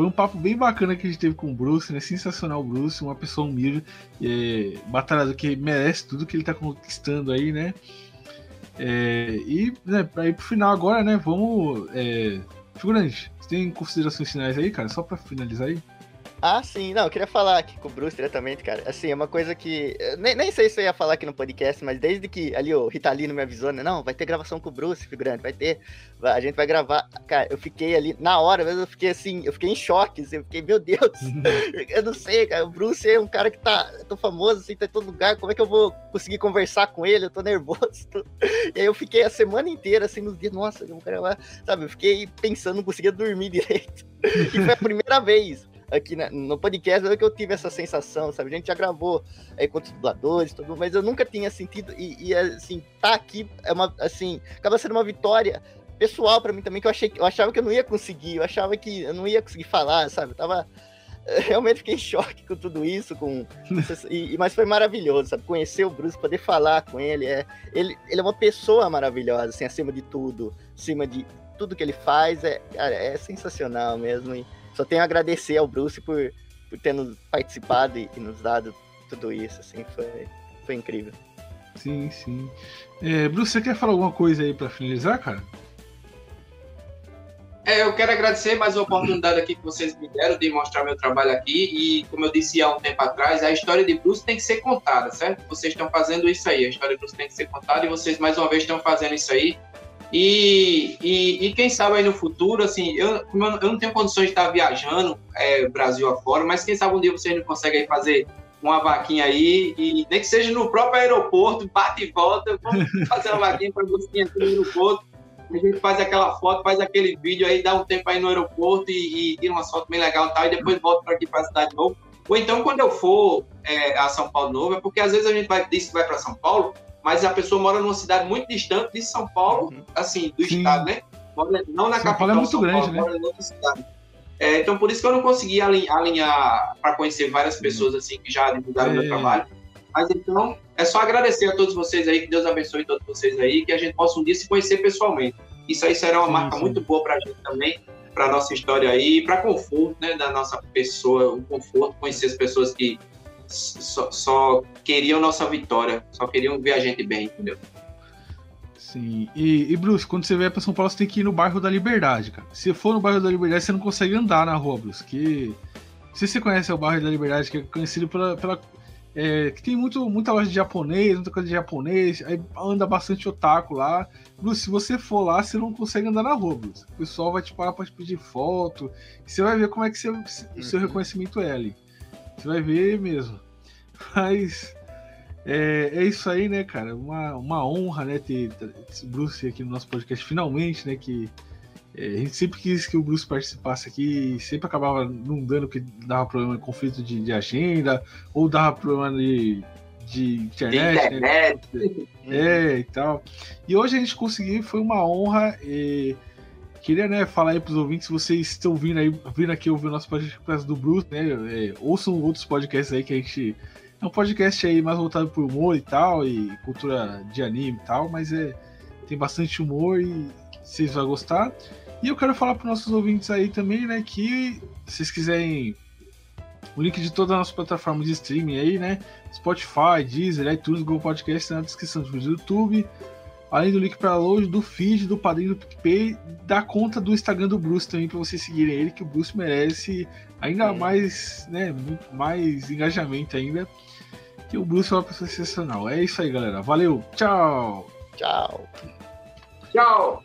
Foi um papo bem bacana que a gente teve com o Bruce, né? Sensacional o Bruce, uma pessoa humilde, é, batalhador que merece tudo que ele tá conquistando aí, né? É, e, né, pra ir pro final agora, né? Vamos. É, figurante, você tem considerações finais aí, cara? Só pra finalizar aí? Ah, sim, não, eu queria falar aqui com o Bruce diretamente, cara. Assim, é uma coisa que. Nem, nem sei se eu ia falar aqui no podcast, mas desde que ali o Ritalino me avisou, né? Não, vai ter gravação com o Bruce, figurante, vai ter. A gente vai gravar. Cara, eu fiquei ali, na hora mesmo, eu fiquei assim, eu fiquei em choque, assim, eu fiquei, meu Deus, eu não sei, cara. O Bruce é um cara que tá tão famoso, assim, tá em todo lugar, como é que eu vou conseguir conversar com ele? Eu tô nervoso. Tô... E aí eu fiquei a semana inteira, assim, nos dias, nossa, eu vou gravar, sabe? Eu fiquei pensando, não conseguia dormir direito. E foi a primeira vez aqui na, no podcast é que eu tive essa sensação, sabe? A gente já gravou aí com os dubladores, tudo, mas eu nunca tinha sentido e, e assim, tá aqui é uma assim, acaba sendo uma vitória pessoal para mim também que eu achei eu achava que eu não ia conseguir, eu achava que eu não ia conseguir falar, sabe? Eu tava realmente fiquei em choque com tudo isso, com e, mas foi maravilhoso, sabe? Conhecer o Bruce, poder falar com ele, é ele, ele é uma pessoa maravilhosa, assim, acima de tudo, acima de tudo que ele faz, é, cara, é sensacional mesmo. E, só tenho a agradecer ao Bruce por, por ter nos participado e, e nos dado tudo isso, assim, foi, foi incrível. Sim, sim. É, Bruce, você quer falar alguma coisa aí para finalizar, cara? É, eu quero agradecer mais a oportunidade aqui que vocês me deram de mostrar meu trabalho aqui. E, como eu disse há um tempo atrás, a história de Bruce tem que ser contada, certo? Vocês estão fazendo isso aí. A história de Bruce tem que ser contada e vocês, mais uma vez, estão fazendo isso aí. E, e, e, quem sabe aí no futuro, assim, eu, eu não tenho condições de estar viajando é, Brasil afora, mas quem sabe um dia vocês não conseguem fazer uma vaquinha aí, e nem que seja no próprio aeroporto, bate e volta, vamos fazer uma vaquinha para você aqui no aeroporto, a gente faz aquela foto, faz aquele vídeo aí, dá um tempo aí no aeroporto e, e tira uma foto bem legal e tal, e depois volta para aqui para a cidade de novo. Ou então, quando eu for é, a São Paulo novo, é porque às vezes a gente vai, diz que vai para São Paulo, mas a pessoa mora numa cidade muito distante de São Paulo, Uhum. assim, do Sim. estado, né? Mora- Não na São capital, Paulo é muito São grande, Paulo, né? mora em outra cidade. É, então, por isso que eu não consegui alin- alinhar para conhecer várias pessoas assim que já divulgaram É. meu trabalho. Mas então, é só agradecer a todos vocês aí, que Deus abençoe todos vocês aí, que a gente possa um dia se conhecer pessoalmente. Isso aí será uma Sim, marca sim. muito boa para a gente também, para nossa história aí, para conforto, né, da nossa pessoa, o conforto, conhecer as pessoas que só, só queriam nossa vitória, só queriam ver a gente bem, entendeu? Sim. E, e, Bruce, quando você vier pra São Paulo, você tem que ir no bairro da Liberdade, cara. Se for no bairro da Liberdade, você não consegue andar na rua, Bruce. Que. Não sei se você conhece o bairro da Liberdade, que é conhecido pela. pela é, que tem muito, muita loja de japonês, muita coisa de japonês, aí anda bastante otaku lá. Bruce, se você for lá, você não consegue andar na rua, Bruce. O pessoal vai te parar pra te pedir foto. E você vai ver como é que você- o seu Uhum. reconhecimento é ali. Você vai ver mesmo. Mas. É, é isso aí, né, cara? Uma, uma honra, né, ter esse Bruce aqui no nosso podcast, finalmente, né? Que é, a gente sempre quis que o Bruce participasse aqui e sempre acabava não dando, porque dava problema de conflito de, de agenda, ou dava problema de, de De internet, né? internet, É, e tal. E hoje a gente conseguiu, foi uma honra. E queria né, falar aí pros ouvintes, se vocês estão vindo aí, vindo aqui ouvir o nosso podcast do Bruce, né? é, ouçam outros podcasts aí que a gente. É um podcast aí mais voltado pro humor e tal, e cultura de anime e tal, mas é, tem bastante humor e vocês vão gostar. E eu quero falar para nossos ouvintes aí também, né, que se vocês quiserem o link de todas as nossas plataformas de streaming aí, né? Spotify, Deezer, iTunes, Google Podcast na descrição do YouTube. Além do link para download, do feed, do padrinho do PicPay, da conta do Instagram do Bruce também, para vocês seguirem ele, que o Bruce merece ainda Hum. mais, né, muito mais engajamento ainda. Que o Bruce é uma pessoa sensacional. É isso aí, galera. Valeu, tchau! Tchau. Tchau!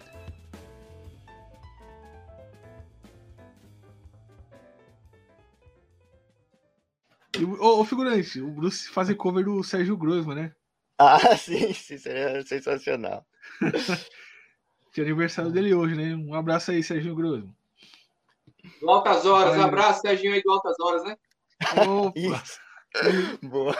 E, ô, ô, figurante, o Bruce faz cover do Sérgio Grossman, né? Ah, sim, sim, seria sensacional. Que é aniversário dele hoje, né? Um abraço aí, Sérgio Grossman. Do Altas Horas, abraço, Serginho aí do Altas Horas, né? Opa! Boa.